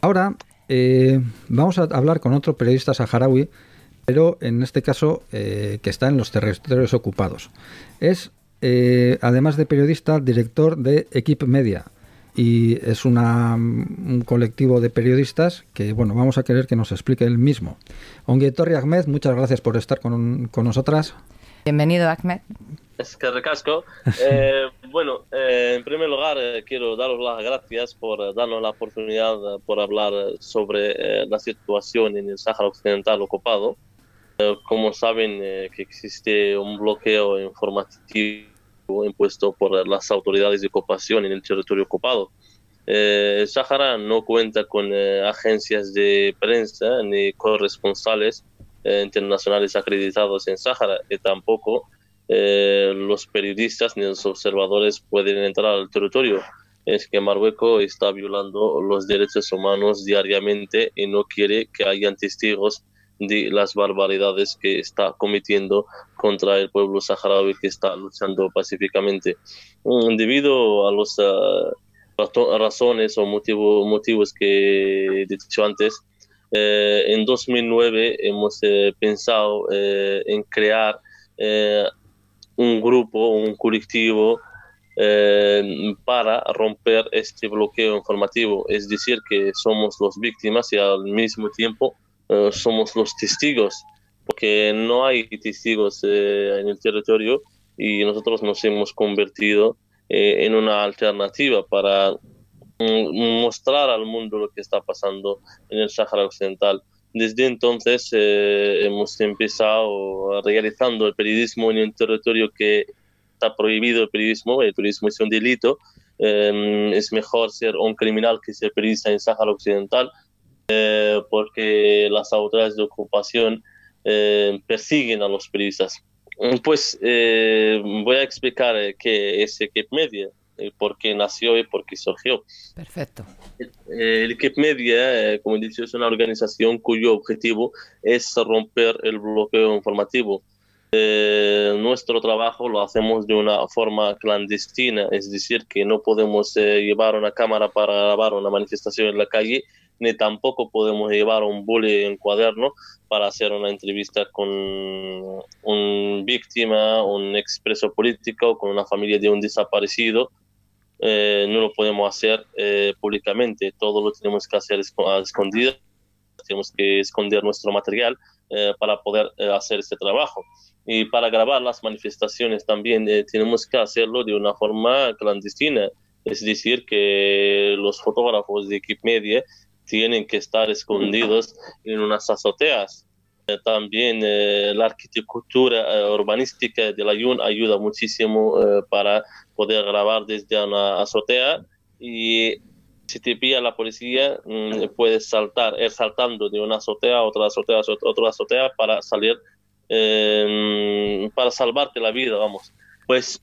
Ahora eh, vamos a hablar con otro periodista saharaui, pero en este caso eh, que está en los territorios ocupados. Es, eh, además de periodista, director de Equip Media. Y es un colectivo de periodistas que, bueno, vamos a querer que nos explique él mismo. Onguietorri Ahmed, muchas gracias por estar con, con nosotras. Bienvenido, Ahmed. Es que recasco. Eh, [LAUGHS] bueno, eh, en primer lugar, eh, quiero daros las gracias por darnos la oportunidad por hablar sobre la situación en el Sáhara Occidental ocupado. Como saben, que existe un bloqueo informativo impuesto por las autoridades de ocupación en el territorio ocupado. Eh, el Sáhara no cuenta con agencias de prensa ni corresponsales internacionales acreditados en Sáhara y tampoco eh, los periodistas ni los observadores pueden entrar al territorio. Es que Marruecos está violando los derechos humanos diariamente y no quiere que hayan testigos de las barbaridades que está cometiendo contra el pueblo saharaui que está luchando pacíficamente. Mm, Debido a las razones o motivo- motivos que he dicho antes, eh, en 2009 hemos eh, pensado eh, en crear eh, un grupo, un colectivo eh, para romper este bloqueo informativo. Es decir, que somos las víctimas y al mismo tiempo eh, somos los testigos, porque no hay testigos eh, en el territorio y nosotros nos hemos convertido en una alternativa para mm, mostrar al mundo lo que está pasando en el Sáhara Occidental. Desde entonces eh, hemos empezado realizando el periodismo en un territorio que está prohibido el periodismo, el periodismo es un delito, eh, es mejor ser un criminal que ser periodista en Sáhara Occidental, eh, porque las autoridades de ocupación eh, persiguen a los periodistas. Pues voy a explicar qué es Equipe Media, eh, por qué nació y por qué surgió. Perfecto. Eh, el Equipe Media, eh, como he dicho, es una organización cuyo objetivo es romper el bloqueo informativo. Eh, nuestro trabajo lo hacemos de una forma clandestina, es decir, que no podemos eh, llevar una cámara para grabar una manifestación en la calle, ni tampoco podemos llevar un boli en cuaderno para hacer una entrevista con un víctima, un expreso político con una familia de un desaparecido. Eh, no lo podemos hacer eh, públicamente, todo lo tenemos que hacer a escondidas, tenemos que esconder nuestro material eh, para poder eh, hacer este trabajo. Y para grabar las manifestaciones también eh, tenemos que hacerlo de una forma clandestina, es decir, que los fotógrafos de Equipe Media tienen que estar escondidos en unas azoteas. También eh, la arquitectura eh, urbanística de la Yun ayuda muchísimo eh, para poder grabar desde una azotea y si te pilla la policía mm, puedes saltar, ir saltando de una azotea a otra azotea, a otra azotea para salir, eh, para salvarte la vida, vamos. Pues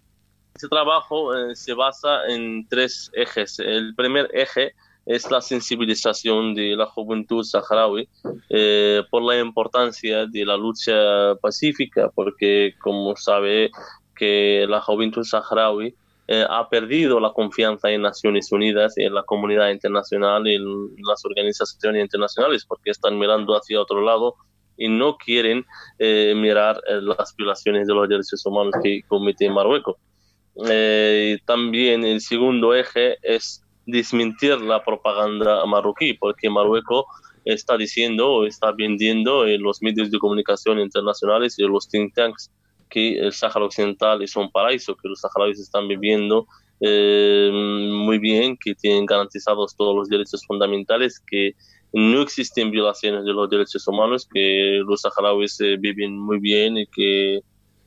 este trabajo se basa en tres ejes. El primer eje es la sensibilización de la juventud saharaui eh, por la importancia de la lucha pacífica, porque como sabe que la juventud saharaui eh, ha perdido la confianza en Naciones Unidas, en la comunidad internacional en las organizaciones internacionales, porque están mirando hacia otro lado y no quieren eh, mirar eh, las violaciones de los derechos humanos que comete Marruecos. Eh, también el segundo eje es desmentir la propaganda marroquí, porque Marruecos está diciendo o está vendiendo en los medios de comunicación internacionales y los think tanks que el Sáhara Occidental es un paraíso, que los saharauis están viviendo eh, muy bien, que tienen garantizados todos los derechos fundamentales, que no existen violaciones de los derechos humanos, que los saharauis eh, viven muy bien y que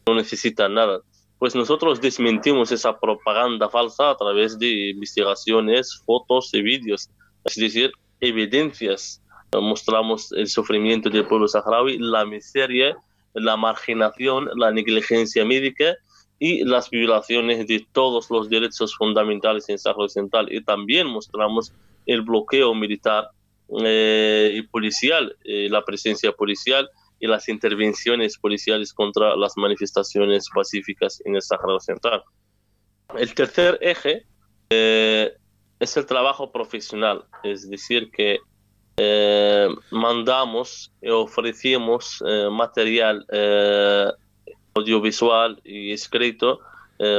no necesitan nada. Pues nosotros desmentimos esa propaganda falsa a través de investigaciones, fotos y vídeos, es decir, evidencias. Mostramos el sufrimiento del pueblo saharaui, la miseria, la marginación, la negligencia médica y las violaciones de todos los derechos fundamentales en Sahara Occidental. Y también mostramos el bloqueo militar eh, y policial, eh, la presencia policial y las intervenciones policiales contra las manifestaciones pacíficas en el Sahara Occidental. El tercer eje eh, es el trabajo profesional, es decir, que eh, mandamos y ofrecemos eh, material audiovisual y escrito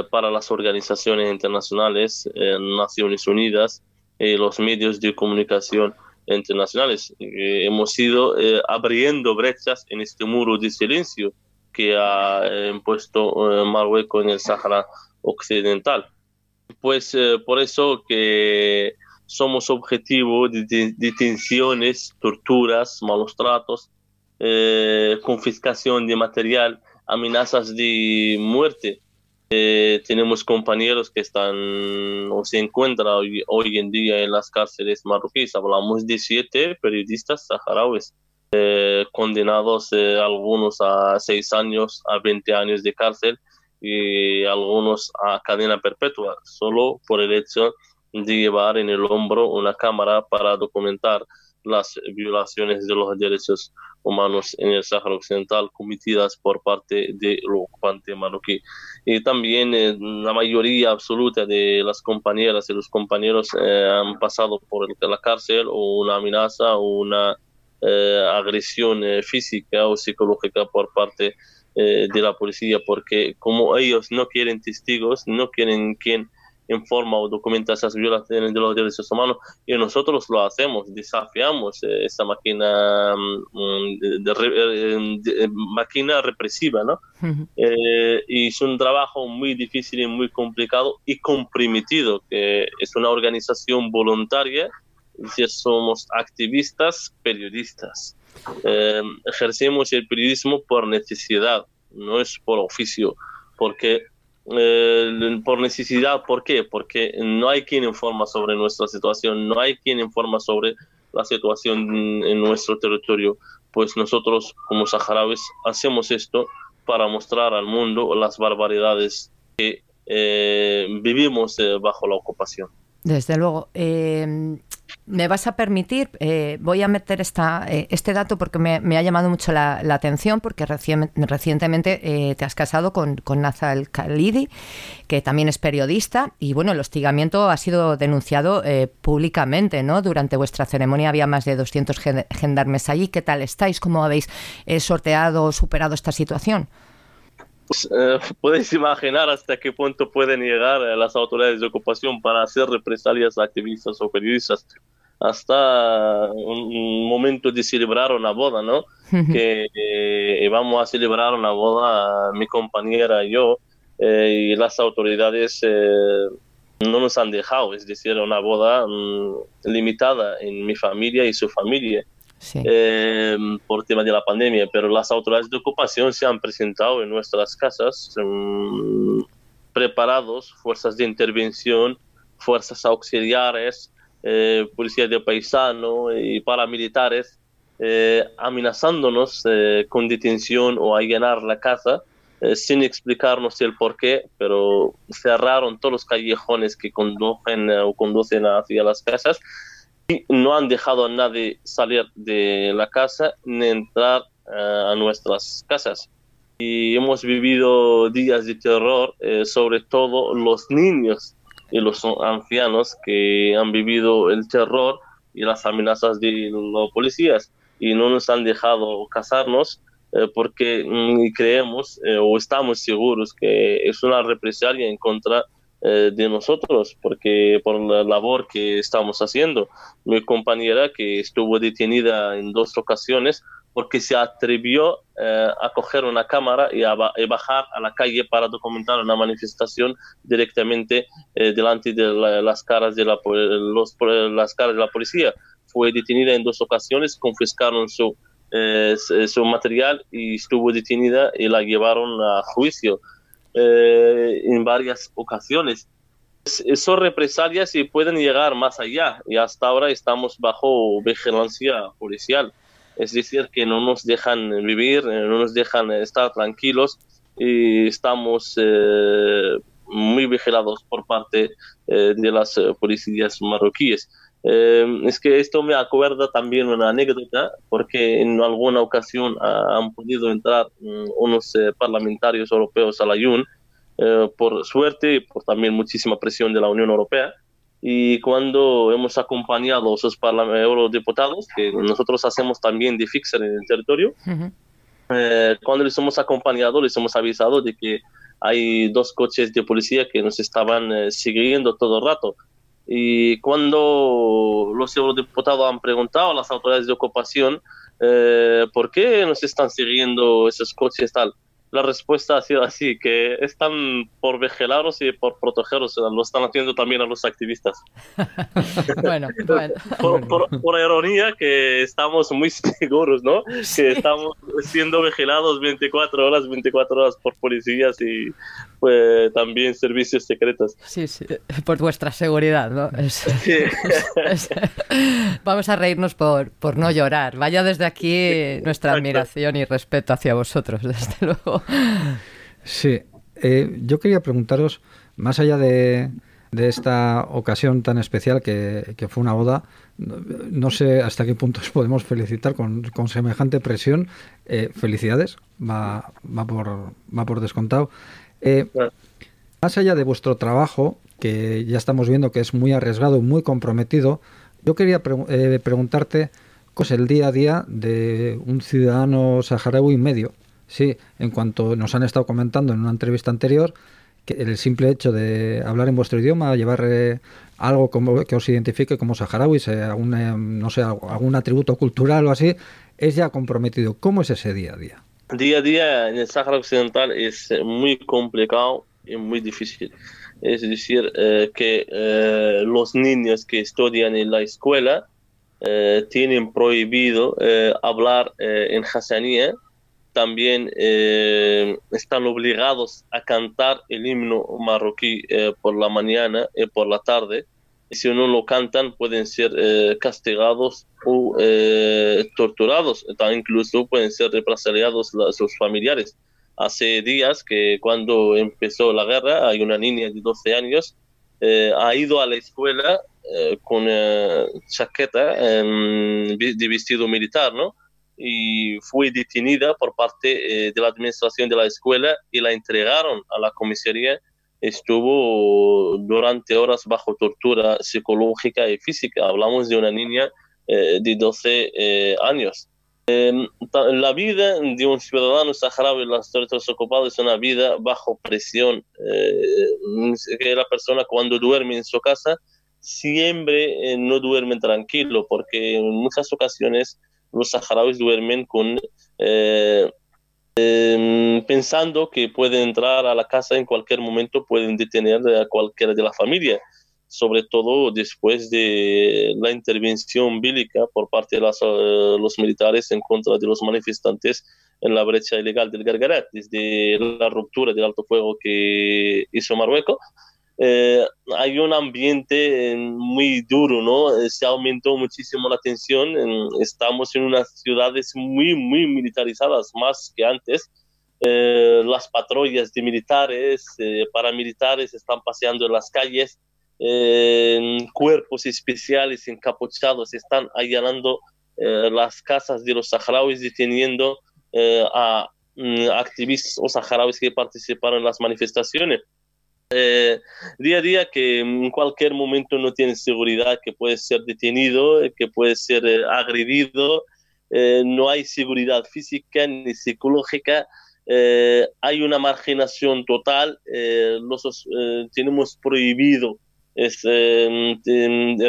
para las organizaciones internacionales, Naciones Unidas y los medios de comunicación internacionales. Eh, hemos ido eh, abriendo brechas en este muro de silencio que ha eh, impuesto Marruecos en el Sáhara Occidental. Pues por eso que somos objetivo de, de- detenciones, torturas, malos tratos, confiscación de material, amenazas de muerte. Eh, tenemos compañeros que están o se encuentran hoy, en día en las cárceles marroquíes. Hablamos de siete periodistas saharauis eh, condenados eh, algunos a seis años, a 20 años de cárcel y algunos a cadena perpetua, solo por el hecho de llevar en el hombro una cámara para documentar las violaciones de los derechos humanos en el Sáhara Occidental cometidas por parte del ocupante marroquí. Y también eh, la mayoría absoluta de las compañeras y los compañeros eh, han pasado por el- la cárcel o una amenaza o una eh, agresión eh, física o psicológica por parte eh, de la policía, porque como ellos no quieren testigos, no quieren quien informa o documenta esas violaciones de los derechos humanos, y nosotros lo hacemos, desafiamos eh, esa máquina, mm, de- de re- eh, de- máquina represiva, ¿no? Eh, y es un trabajo muy difícil y muy complicado y comprometido, que es una organización voluntaria, decir, somos activistas, periodistas. Eh, ejercemos el periodismo por necesidad, no es por oficio, porque eh, por necesidad, ¿por qué? Porque no hay quien informa sobre nuestra situación, no hay quien informa sobre la situación en nuestro territorio, pues nosotros como saharauis hacemos esto para mostrar al mundo las barbaridades que eh, vivimos eh, bajo la ocupación. Desde luego. Eh, me vas a permitir, eh, voy a meter esta, eh, este dato porque me, ha llamado mucho la, atención, porque recien- recientemente eh, te has casado con, con Nazal Khalidi, que también es periodista, y bueno, el hostigamiento ha sido denunciado eh, públicamente, ¿no? Durante vuestra ceremonia había más de 200 gen- gendarmes allí. ¿Qué tal estáis? ¿Cómo habéis eh, sorteado o superado esta situación? Pues, eh, [LAUGHS] podéis imaginar hasta qué punto pueden llegar eh, las autoridades de ocupación para hacer represalias a activistas o periodistas hasta un, momento de celebrar una boda, ¿no? que eh, vamos a celebrar una boda mi compañera y yo eh, y las autoridades eh, no nos han dejado, es decir, una boda mm, limitada en mi familia y su familia. Eh, por tema de la pandemia, pero las autoridades de ocupación se han presentado en nuestras casas mm, preparados, fuerzas de intervención, fuerzas auxiliares, eh, policía de paisano y paramilitares, eh, amenazándonos con detención o allanar la casa sin explicarnos el por qué, pero cerraron todos los callejones que conducen o conducen hacia las casas no han dejado a nadie salir de la casa ni entrar eh, a nuestras casas. Y hemos vivido días de terror, eh, sobre todo los niños y los ancianos que han vivido el terror y las amenazas de los policías y no nos han dejado casarnos eh, porque creemos o estamos seguros que es una represalia en contra eh, de nosotros, porque por la labor que estamos haciendo. Mi compañera que estuvo detenida en dos ocasiones porque se atrevió eh, a coger una cámara y a, bajar a la calle para documentar una manifestación directamente eh, delante de las caras de la, los, las caras de la policía. Fue detenida en dos ocasiones, confiscaron su, su material y estuvo detenida y la llevaron a juicio. Eh, en varias ocasiones. Esas represalias y pueden llegar más allá y hasta ahora estamos bajo vigilancia policial. Es decir, que no nos dejan vivir, eh, no nos dejan estar tranquilos y estamos eh, muy vigilados por parte de las policías marroquíes. Es que esto me acuerda también una anécdota, porque en alguna ocasión han podido entrar mm, unos parlamentarios europeos a la UN eh, por suerte y por también muchísima presión de la Unión Europea. Y cuando hemos acompañado a esos eurodiputados, que nosotros hacemos también de fixer en el territorio, eh, cuando les hemos acompañado, les hemos avisado de que hay dos coches de policía que nos estaban eh, siguiendo todo el rato. Y cuando los eurodiputados han preguntado a las autoridades de ocupación por qué nos están siguiendo esos coches tal, la respuesta ha sido así, que están por vigilaros y por protegeros, lo están haciendo también a los activistas. [LAUGHS] bueno, [LAUGHS] Por, ironía que estamos muy [LAUGHS] seguros, ¿no? Que estamos siendo vigilados 24 horas, 24 horas por policías y pues, también servicios secretos. Sí, sí, [LAUGHS] por vuestra seguridad, ¿no? [LAUGHS] vamos a reírnos por, por no llorar. Vaya desde aquí nuestra admiración y respeto hacia vosotros, [LAUGHS] desde luego. Sí, eh, yo quería preguntaros, más allá de, de esta ocasión tan especial que, que, fue una boda, no sé hasta qué punto os podemos felicitar con, con semejante presión. Eh, felicidades, va, va, por, va por descontado. Eh, más allá de vuestro trabajo, que ya estamos viendo que es muy arriesgado, muy comprometido, yo quería eh, preguntarte cómo es el día a día de un ciudadano saharaui medio. Sí, en cuanto nos han estado comentando en una entrevista anterior, que el simple hecho de hablar en vuestro idioma, llevar eh, algo como, que os identifique como saharauis, no sé, algún atributo cultural o así, es ya comprometido. ¿Cómo es ese día a día? Día a día en el Sáhara Occidental es eh, muy complicado y muy difícil. Es decir, eh, que eh, los niños que estudian en la escuela tienen prohibido hablar en Hassanía. También están obligados a cantar el himno marroquí por la mañana y por la tarde si no lo cantan pueden ser eh, castigados o eh, torturados, incluso pueden ser represaliados sus familiares. Hace días que cuando empezó la guerra, hay una niña de 12 años, eh, ha ido a la escuela con chaqueta em, de vestido militar, ¿no? Y fue detenida por parte de la administración de la escuela y la entregaron a la comisaría estuvo durante horas bajo tortura psicológica y física. Hablamos de una niña eh, de 12 eh, años. Em, la vida de un ciudadano saharaui en los territorios ocupados es una vida bajo presión. Eh, la persona cuando duerme en su casa siempre no duerme tranquilo porque en muchas ocasiones los saharauis duermen con eh, pensando que pueden entrar a la casa en cualquier momento, pueden detener a cualquiera de la familia, sobre todo después de la intervención bélica por parte de las, eh, los militares en contra de los manifestantes en la brecha ilegal del Gargaret, desde la ruptura del alto fuego que hizo Marruecos. Eh, hay un ambiente muy duro, ¿no? Eh, se aumentó muchísimo la tensión. estamos en unas ciudades muy, muy militarizadas, más que antes. Eh, las patrullas de militares, paramilitares están paseando en las calles. cuerpos especiales encapuchados están allanando las casas de los saharauis, deteniendo a mm, activistas o saharauis que participaron en las manifestaciones. Eh, día a día que en cualquier momento no tienes seguridad, que puedes ser detenido, que puedes ser eh, agredido, eh, no hay seguridad física ni psicológica, hay una marginación total, los, tenemos prohibido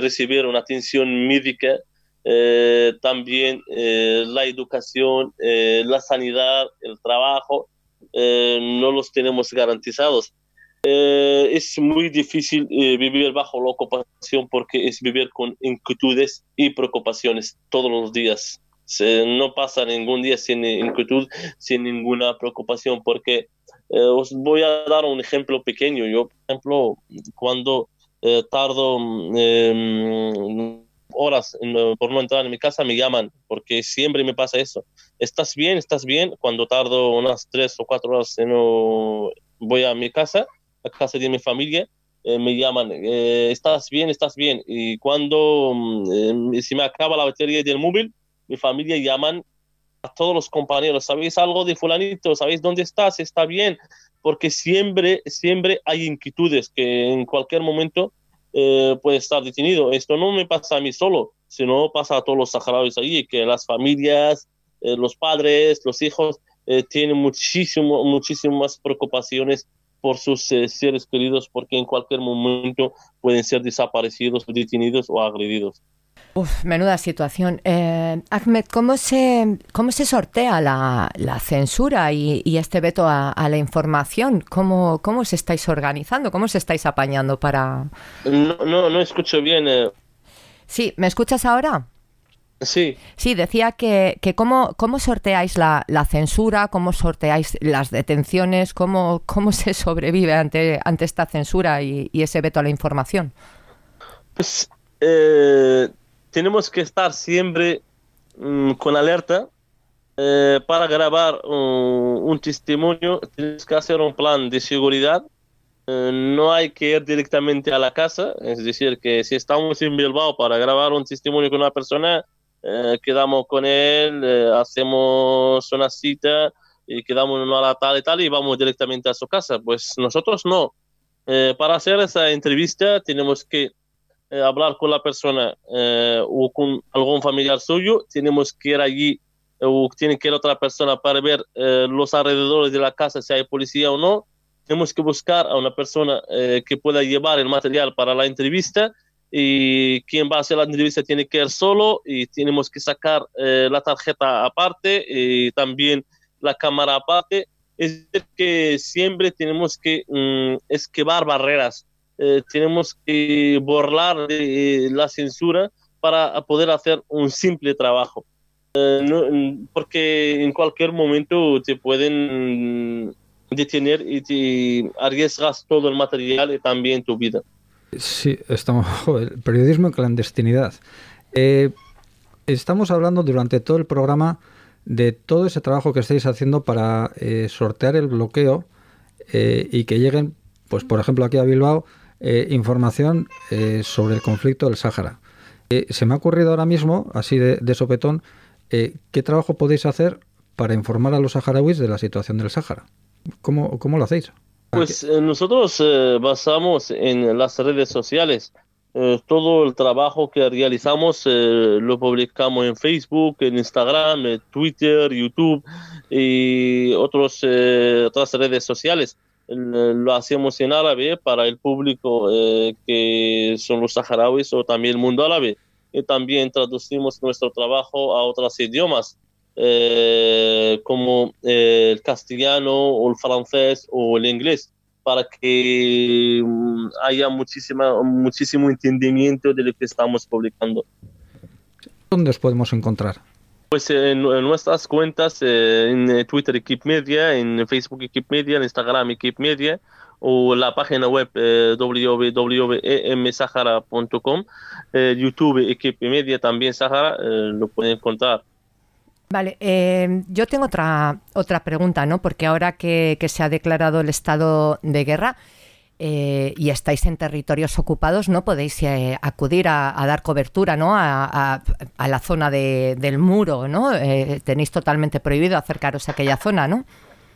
recibir una atención médica, también la educación, la sanidad, el trabajo, no los tenemos garantizados. Eh, es muy difícil eh, vivir bajo la ocupación porque es vivir con inquietudes y preocupaciones todos los días. no pasa ningún día sin inquietud, sin ninguna preocupación, porque eh, os voy a dar un ejemplo pequeño. Yo, por ejemplo, cuando tardo em, horas por no entrar en mi casa, me llaman, porque siempre me pasa eso. ¿Estás bien? ¿Estás bien? Cuando tardo unas tres o cuatro horas, no voy a mi casa a casa de mi familia, eh, me llaman, eh, ¿estás bien? ¿Estás bien? Y cuando mm, eh, se me acaba la batería del móvil, mi familia llaman a todos los compañeros, ¿sabéis algo de fulanito? ¿Sabéis dónde estás? ¿Está bien? Porque siempre, siempre hay inquietudes que en cualquier momento puede estar detenido. Esto no me pasa a mí solo, sino pasa a todos los saharauis allí, que las familias, los padres, los hijos, tienen muchísimo, muchísimas preocupaciones por sus eh, seres queridos porque en cualquier momento pueden ser desaparecidos, detenidos o agredidos. Uf, menuda situación. Eh, Ahmed, ¿cómo se, cómo se sortea la, la censura y, y, este veto a, a, la información? ¿Cómo, ¿Cómo se estáis organizando? ¿Cómo se estáis apañando para...? No, no, no escucho bien. Eh. Sí, ¿me escuchas ahora? Sí. Sí, decía que, que cómo, cómo sorteáis la, la, censura, cómo sorteáis las detenciones, cómo, cómo se sobrevive ante, ante esta censura y, y ese veto a la información. Pues eh, tenemos que estar siempre mmm, con alerta. Eh, para grabar un, un, testimonio tienes que hacer un plan de seguridad. Eh, no hay que ir directamente a la casa, es decir, que si estamos en Bilbao para grabar un testimonio con una persona, eh, quedamos con él, eh, hacemos una cita y quedamos a la tal y tal y vamos directamente a su casa. Pues nosotros no. Eh, para hacer esa entrevista tenemos que eh, hablar con la persona eh, o con algún familiar suyo, tenemos que ir allí o tiene que ir otra persona para ver los alrededores de la casa si hay policía o no. Tenemos que buscar a una persona que pueda llevar el material para la entrevista y quien va a hacer la entrevista tiene que ir solo y tenemos que sacar eh, la tarjeta aparte y también la cámara aparte. Es decir, que siempre tenemos que mm, esquivar barreras, eh, tenemos que burlar de, la censura para poder hacer un simple trabajo. Eh, no, porque en cualquier momento te pueden detener y te arriesgas todo el material y también tu vida. Sí, estamos. [LAUGHS] Joder, periodismo en clandestinidad. Eh, estamos hablando durante todo el programa de todo ese trabajo que estáis haciendo para eh, sortear el bloqueo eh, y que lleguen, pues por ejemplo aquí a Bilbao, eh, información sobre el conflicto del Sáhara. Se me ha ocurrido ahora mismo, así de, de sopetón, ¿qué trabajo podéis hacer para informar a los saharauis de la situación del Sáhara? ¿Cómo, cómo lo hacéis? Pues eh, nosotros eh, basamos en las redes sociales. Eh, todo el trabajo que realizamos eh, lo publicamos en Facebook, en Instagram, Twitter, YouTube y otros, otras redes sociales. lo hacemos en árabe para el público que son los saharauis o también el mundo árabe. Y también traducimos nuestro trabajo a otros idiomas. Eh, como eh, el castellano o el francés o el inglés para que mm, haya muchísima, muchísimo entendimiento de lo que estamos publicando. ¿Dónde os podemos encontrar? Pues en, en nuestras cuentas, eh, en Twitter Equip Media, en Facebook Equip Media, en Instagram Equip Media o la página web eh, www.emsahara.com, eh, YouTube Equip Media también Sahara, eh, lo pueden encontrar. Vale, eh, yo tengo otra, otra pregunta, ¿no? Porque ahora que, se ha declarado el estado de guerra eh, y estáis en territorios ocupados, no podéis eh, acudir a, dar cobertura, ¿no? A, la zona de- del muro, ¿no? Eh, tenéis totalmente prohibido acercaros a aquella zona, ¿no?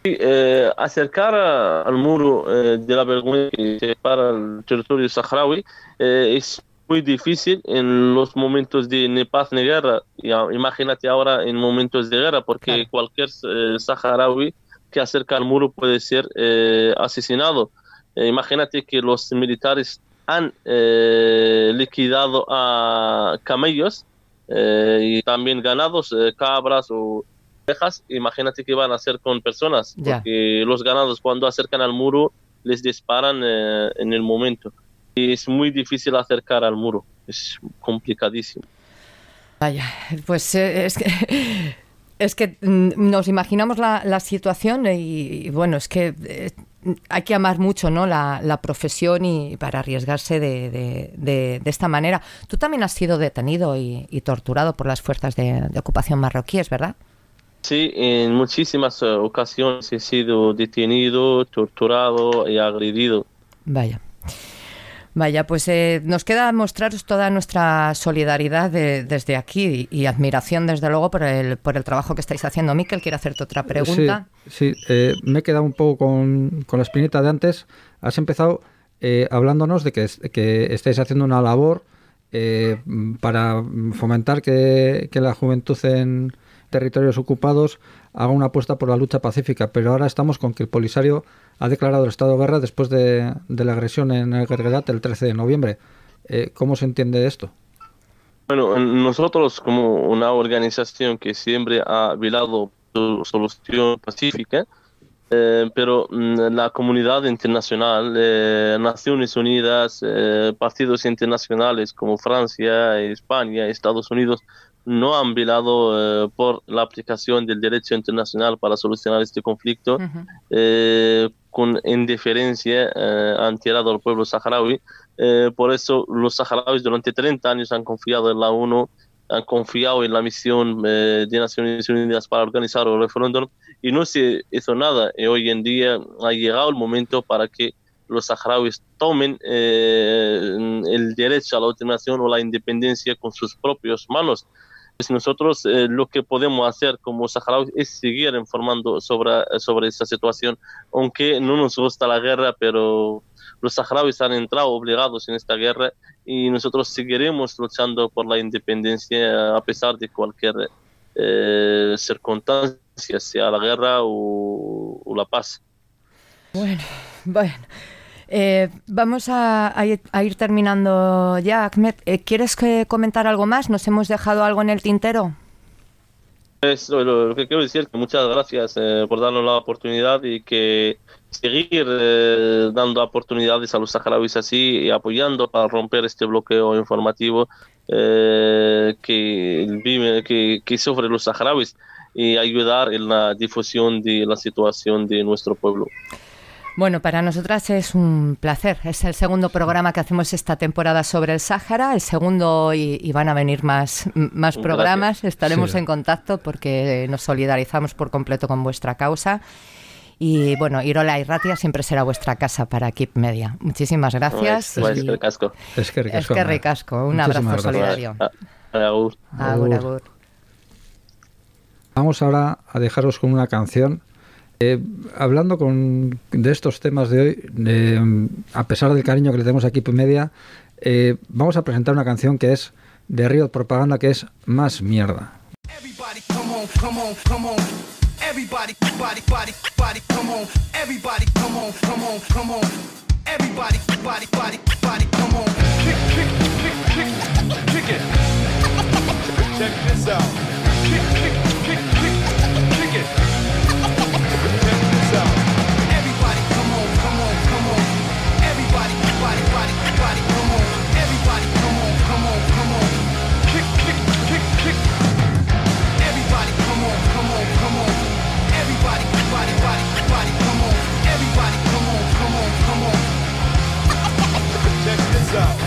Sí, eh, acercar al muro de la vergüenza que el territorio saharaui es muy difícil en los momentos de ni paz ni guerra. Ya, imagínate ahora en momentos de guerra, porque Claro. cualquier eh, saharaui que acerca al muro puede ser eh, asesinado. Eh, imagínate que los militares han eh, liquidado a camellos y también ganados, cabras o ovejas. Imagínate qué van a hacer con personas, Ya. porque los ganados cuando acercan al muro les disparan en el momento. Y es muy difícil acercar al muro, es complicadísimo. Vaya, pues eh, es que, [LAUGHS] es que mm, nos imaginamos la, la situación y, y bueno, es que eh, hay que amar mucho ¿no? la, la profesión y para arriesgarse de, de- de- de esta manera. Tú también has sido detenido y, y torturado por las fuerzas de, de ocupación marroquíes, ¿verdad? Sí, en muchísimas eh, ocasiones he sido detenido, torturado y agredido. Vaya. Vaya, pues eh, nos queda mostraros toda nuestra solidaridad de- desde aquí y, y admiración, desde luego, por el, por el trabajo que estáis haciendo. Miquel, quiero hacerte otra pregunta. Sí, sí, eh, me he quedado un poco con, con la espinita de antes. Has empezado eh, hablándonos de que, que estáis haciendo una labor eh, para fomentar que, que la juventud en territorios ocupados haga una apuesta por la lucha pacífica, pero ahora estamos con que el Polisario ha declarado el estado de guerra después de, de la agresión en el Gergerat el 13 de noviembre. Eh, ¿Cómo se entiende esto? Bueno, nosotros como una organización que siempre ha velado por solución pacífica, eh, pero mm, la comunidad internacional, eh, Naciones Unidas, eh, partidos internacionales como Francia, España, Estados Unidos, no han velado eh, por la aplicación del derecho internacional para solucionar este conflicto eh, con indiferencia eh, han tirado al pueblo saharaui. Eh, por eso los saharauis durante 30 años han confiado en la ONU, han confiado en la misión eh, de Naciones Unidas para organizar el referéndum y no se hizo nada. Y hoy en día ha llegado el momento para que los saharauis tomen eh, el derecho a la autodeterminación o la independencia con sus propias manos. Pues nosotros eh, lo que podemos hacer como saharauis es seguir informando sobre, sobre esta situación, aunque no nos gusta la guerra, pero los saharauis han entrado obligados en esta guerra y nosotros seguiremos luchando por la independencia a pesar de cualquier eh, circunstancia, sea la guerra o, o la paz. Bueno, bueno. Eh, vamos a, ir, terminando ya, Ahmed. Eh, ¿Quieres que comentar algo más? ¿Nos hemos dejado algo en el tintero? Es lo, que quiero decir, que muchas gracias eh, por darnos la oportunidad y que seguir eh, dando oportunidades a los saharauis así y apoyando para romper este bloqueo informativo eh, que, que, que sufren los saharauis y ayudar en la difusión de la situación de nuestro pueblo. Bueno, para nosotras es un placer. Es el segundo programa que hacemos esta temporada sobre el Sáhara, el segundo y, y van a venir más, más Gracias. programas. Estaremos Sí. en contacto porque nos solidarizamos por completo con vuestra causa. Y bueno, Irola y Ratia siempre será vuestra casa para Keep Media. Muchísimas gracias. Pues, y- casco. Es que es que ricasco. Un abrazo gracias. solidario. Agur. agur. Vamos ahora a dejaros con una canción. Eh, hablando con, de estos temas de hoy, a pesar del cariño que le tenemos aquí en Media, eh, vamos a presentar una canción que es de Riot Propaganda, que es Más Mierda. out.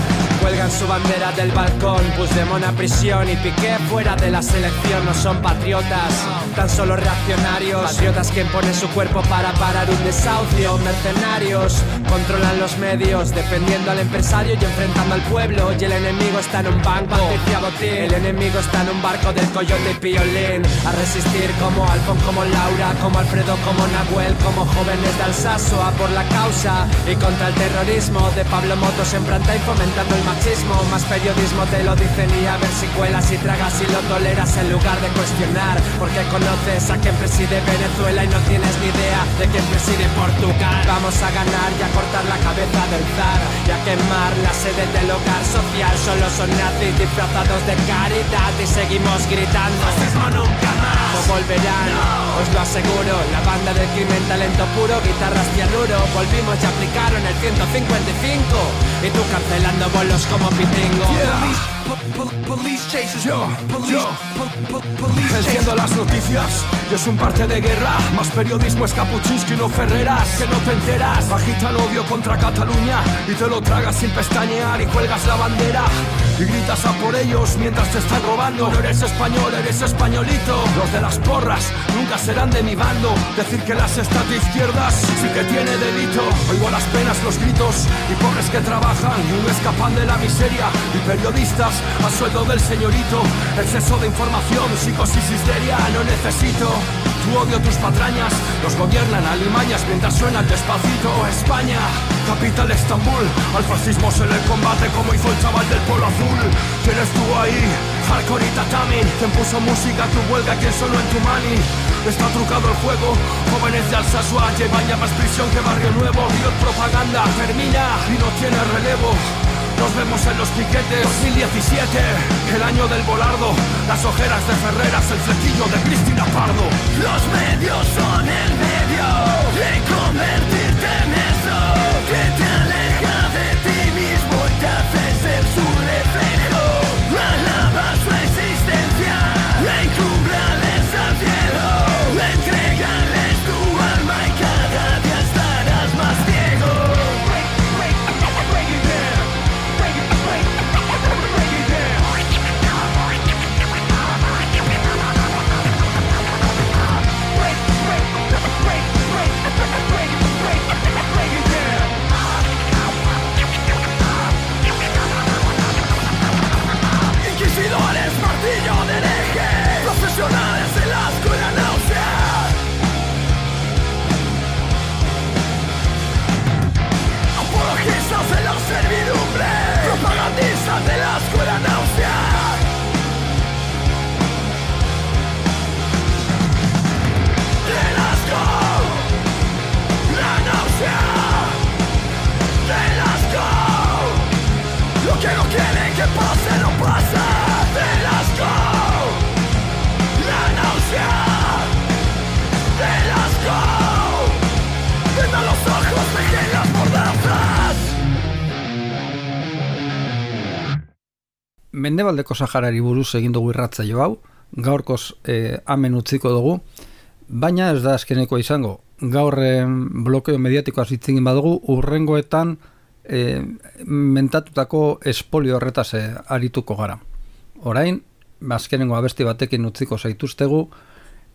Cuelgan su bandera del balcón. Puigdemont a prisión y Piqué fuera de la selección. No son patriotas, tan solo reaccionarios. Patriotas que imponen su cuerpo para parar un desahucio. Mercenarios controlan los medios, defendiendo al empresario y enfrentando al pueblo. Y el enemigo está en un banco. Patricia Botín. El enemigo está en un barco del coyote y piolín. A resistir como Alfon, como Laura, como Alfredo, como Nahuel, como jóvenes de Alsaso. A por la causa y contra el terrorismo de Pablo Motos en planta y fomentando el machismo. Más periodismo te lo dicen y a ver si cuelas y tragas y lo toleras en lugar de cuestionar. Porque conoces a quien preside Venezuela y no tienes ni idea de quién preside Portugal. Vamos a ganar y a cortar la cabeza del zar y a quemar la sede del hogar social. Solo son nazis disfrazados de caridad y seguimos gritando. Fascismo nunca más. No volverán, os lo aseguro. La banda del crimen, talento puro, guitarras cianuro. Volvimos y aplicaron el 155. Y tú cancelando bolos como Police chases. Yo, Enciendo las noticias. Y es un parte de guerra. Más periodismo es Capuchinsky, no Ferreras. Que no te enteras. Agitan odio contra Cataluña. Y te lo tragas sin pestañear. Y cuelgas la bandera. Y gritas a por ellos mientras te están robando. No eres español, eres españolito. Los de las porras nunca serán de mi bando. Decir que las estas de izquierdas sí que tiene delito. Oigo las penas, los gritos y pobres que trabajan y no escapan de la miseria. Y periodistas a sueldo del señorito. Exceso de información, psicosis, histeria, no necesito. Tu odio, tus patrañas, los gobiernan alimañas mientras suena el despacito. España, capital Estambul, al fascismo se le combate como hizo el chaval del polo azul. ¿Quién estuvo ahí? Hardcore y tatami. ¿Quién puso música tu huelga? ¿Quién solo en tu mani? Está trucado el juego, jóvenes de Alsasua llevan ya más prisión que Barrio Nuevo. Dios propaganda termina y no tiene relevo. Nos vemos en los piquetes. 2017, el año del volardo. Las ojeras de Ferreras, el flequillo de Cristina Pardo. Los medios son el medio de convertirte Mendebaldeko Saharari buruz egin dugu irratzaio hau, gaurkoz eh, amen utziko dugu, baina ez da azkeneko izango. Gaur eh, blokeo mediatikoa zitzingin badugu, urrengoetan eh, mentatutako espolio horretaz eh, arituko gara. Orain, azkenengo abesti batekin utziko zaituztegu,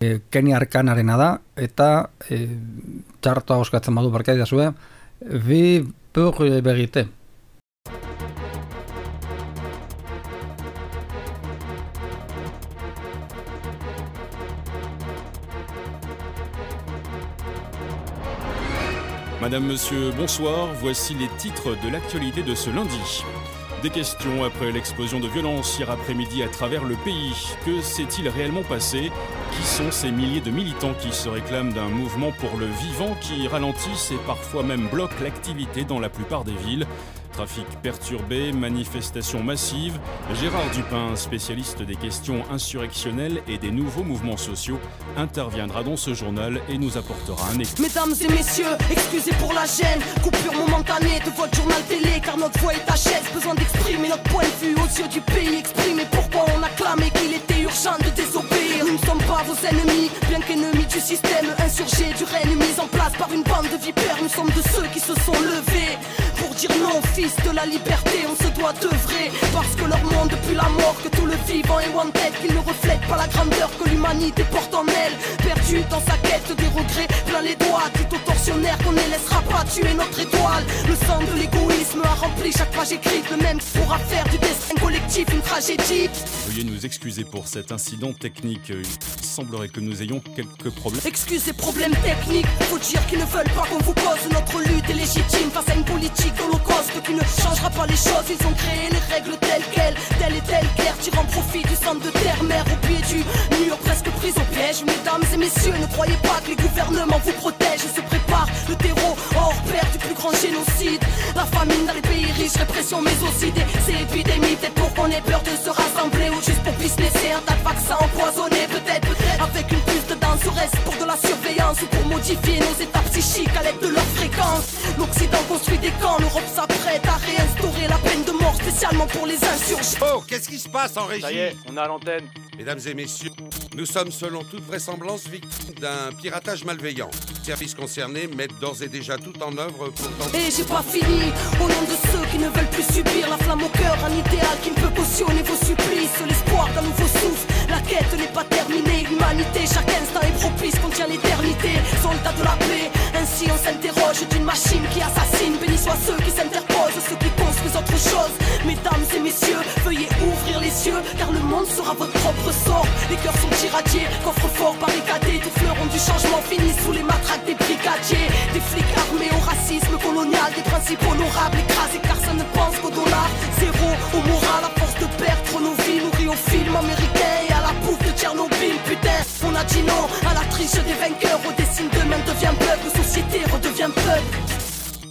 eh, Kenny Arkanarena da, eta eh, txartoa oskatzen badu barkai da zuen, vi Madame, Monsieur, bonsoir. Voici les titres de l'actualité de ce lundi. Des questions après l'explosion de violence hier après-midi à travers le pays. Que s'est-il réellement passé? Qui sont ces milliers de militants qui se réclament d'un mouvement pour le vivant qui ralentissent et parfois même bloquent l'activité dans la plupart des villes? Trafic perturbé, manifestations massives. Gérard Dupin, spécialiste des questions insurrectionnelles et des nouveaux mouvements sociaux, interviendra dans ce journal et nous apportera un éclairage. Mesdames et messieurs, excusez pour la gêne Coupure momentanée de votre journal télé Car notre voix est à chaise Besoin d'exprimer notre point de vue aux yeux du pays Exprimer pourquoi on a qu'il était urgent de désobéir Nous ne sommes pas vos ennemis Bien qu'ennemis du système insurgé Du règne mis en place par une bande de vipères Nous sommes de ceux qui se sont levés Pour dire non, fils de la liberté, on se doit d'œuvrer. Parce que leur monde, depuis la mort, que tout le vivant est wanted, qu'ils ne reflètent pas la grandeur que l'humanité porte en elle. Perdu dans sa quête des regrets, plein les doigts, tout au tortionnaire qu'on ne laissera pas tuer notre étoile. Le sang de l'égoïsme a rempli chaque page écrite, le même pourra faire du destin collectif une tragédie. Veuillez nous excuser pour cet incident technique. Il semblerait que nous ayons quelques problèmes. Excusez problèmes techniques, faut dire qu'ils ne veulent pas qu'on vous cause. Notre lutte est légitime face à une politique holocauste qui ne changera pas les choses. Ils ont créé les règles telles quelles, telles et telles claires, tirant profit du centre de terre-mère au pied du mur, presque prise au piège. Mesdames et messieurs, ne croyez pas que les gouvernements vous protègent. Ils se préparent le terreau hors du plus grand génocide. La famine dans les pays riches, répression, mais aussi des épidémies. Peut-être pour qu'on ait peur de se rassembler ou juste pour businesser un tas de vaccins empoisonnés. Peut-être, peut-être avec une puce dedans, serait-ce pour de la surveillance ou pour modifier nos états psychiques à l'aide de leur fréquence? L'Occident construit des camps, l'Europe s'apprête à réinstaurer la peine de mort spécialement pour les insurgés. Oh, qu'est-ce qui se passe en régie? Ça y est, on a l'antenne. Mesdames et messieurs, nous sommes selon toute vraisemblance victimes d'un piratage malveillant. Les services concernés mettent d'ores et déjà tout en œuvre pour tenter... Et j'ai pas fini, au nom de ceux qui ne veulent plus subir la flamme au cœur, un idéal qui ne peut cautionner vos supplices, l'espoir d'un nouveau souffle. La quête n'est pas terminée, l'humanité, chaque instant propice, contient l'éternité. Soldats de la paix, ainsi on s'interroge d'une machine qui assassine. Béni soient ceux qui s'interposent, ceux qui construisent autre chose. Mesdames et messieurs, veuillez ouvrir les yeux, car le monde sera votre propre sort. Les cœurs sont irradiés, coffres forts barricadés, tous fleurons du changement finissent sous les matraques des brigadiers. Des flics armés au racisme colonial, des principes honorables écrasés, car ça ne pense qu'au dollar. Zéro au moral, à force de perdre nos vies, nourris au film américain et à la bouffe de Tchernobyl. Putain, on a dit non à la triche des vainqueurs, au dessin demain devient peuple, société redevient peuple.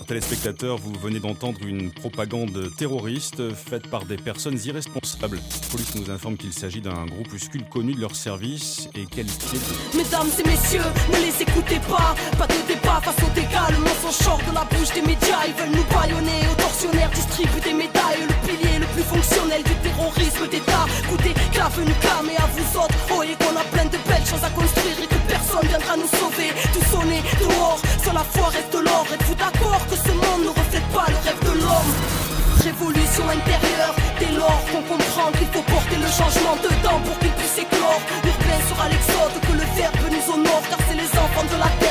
Téléspectateurs, vous venez d'entendre une propagande terroriste faite par des personnes irresponsables. La police nous informe qu'il s'agit d'un groupuscule connu de leur service et qualifié de... Mesdames et messieurs, ne les écoutez pas. Pas de débat face aux dégâts. Le mensonge sort de la bouche des médias. Ils veulent nous baïonner. Aux tortionnaires distribuent des médailles. Le pilier plus fonctionnel du terrorisme d'État. Coûtez clave une clame et à vous autres. Et qu'on a plein de belles choses à construire et que personne viendra nous sauver. Tout sonner dehors. Sur la foi reste l'or. Êtes-vous d'accord que ce monde ne reflète pas le rêve de l'homme? Révolution intérieure, dès lors qu'on comprend qu'il faut porter le changement dedans pour qu'il puisse éclore. Urbain sera l'exode, que le verbe nous honore, car c'est les enfants de la terre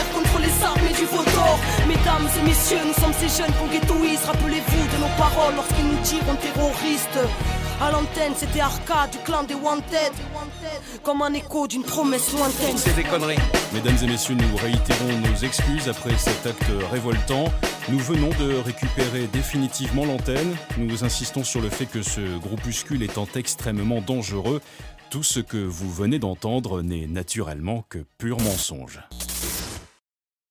du Vaudor. Mesdames et messieurs, nous sommes ces jeunes ghettoise. Rappelez-vous de nos paroles lorsqu'ils nous diront terroristes. À l'antenne, c'était Arca du clan des Wanted. Comme un écho d'une promesse lointaine. C'est des conneries. Mesdames et messieurs, nous réitérons nos excuses après cet acte révoltant. Nous venons de récupérer définitivement l'antenne. Nous insistons sur le fait que ce groupuscule étant extrêmement dangereux, tout ce que vous venez d'entendre n'est naturellement que pur mensonge.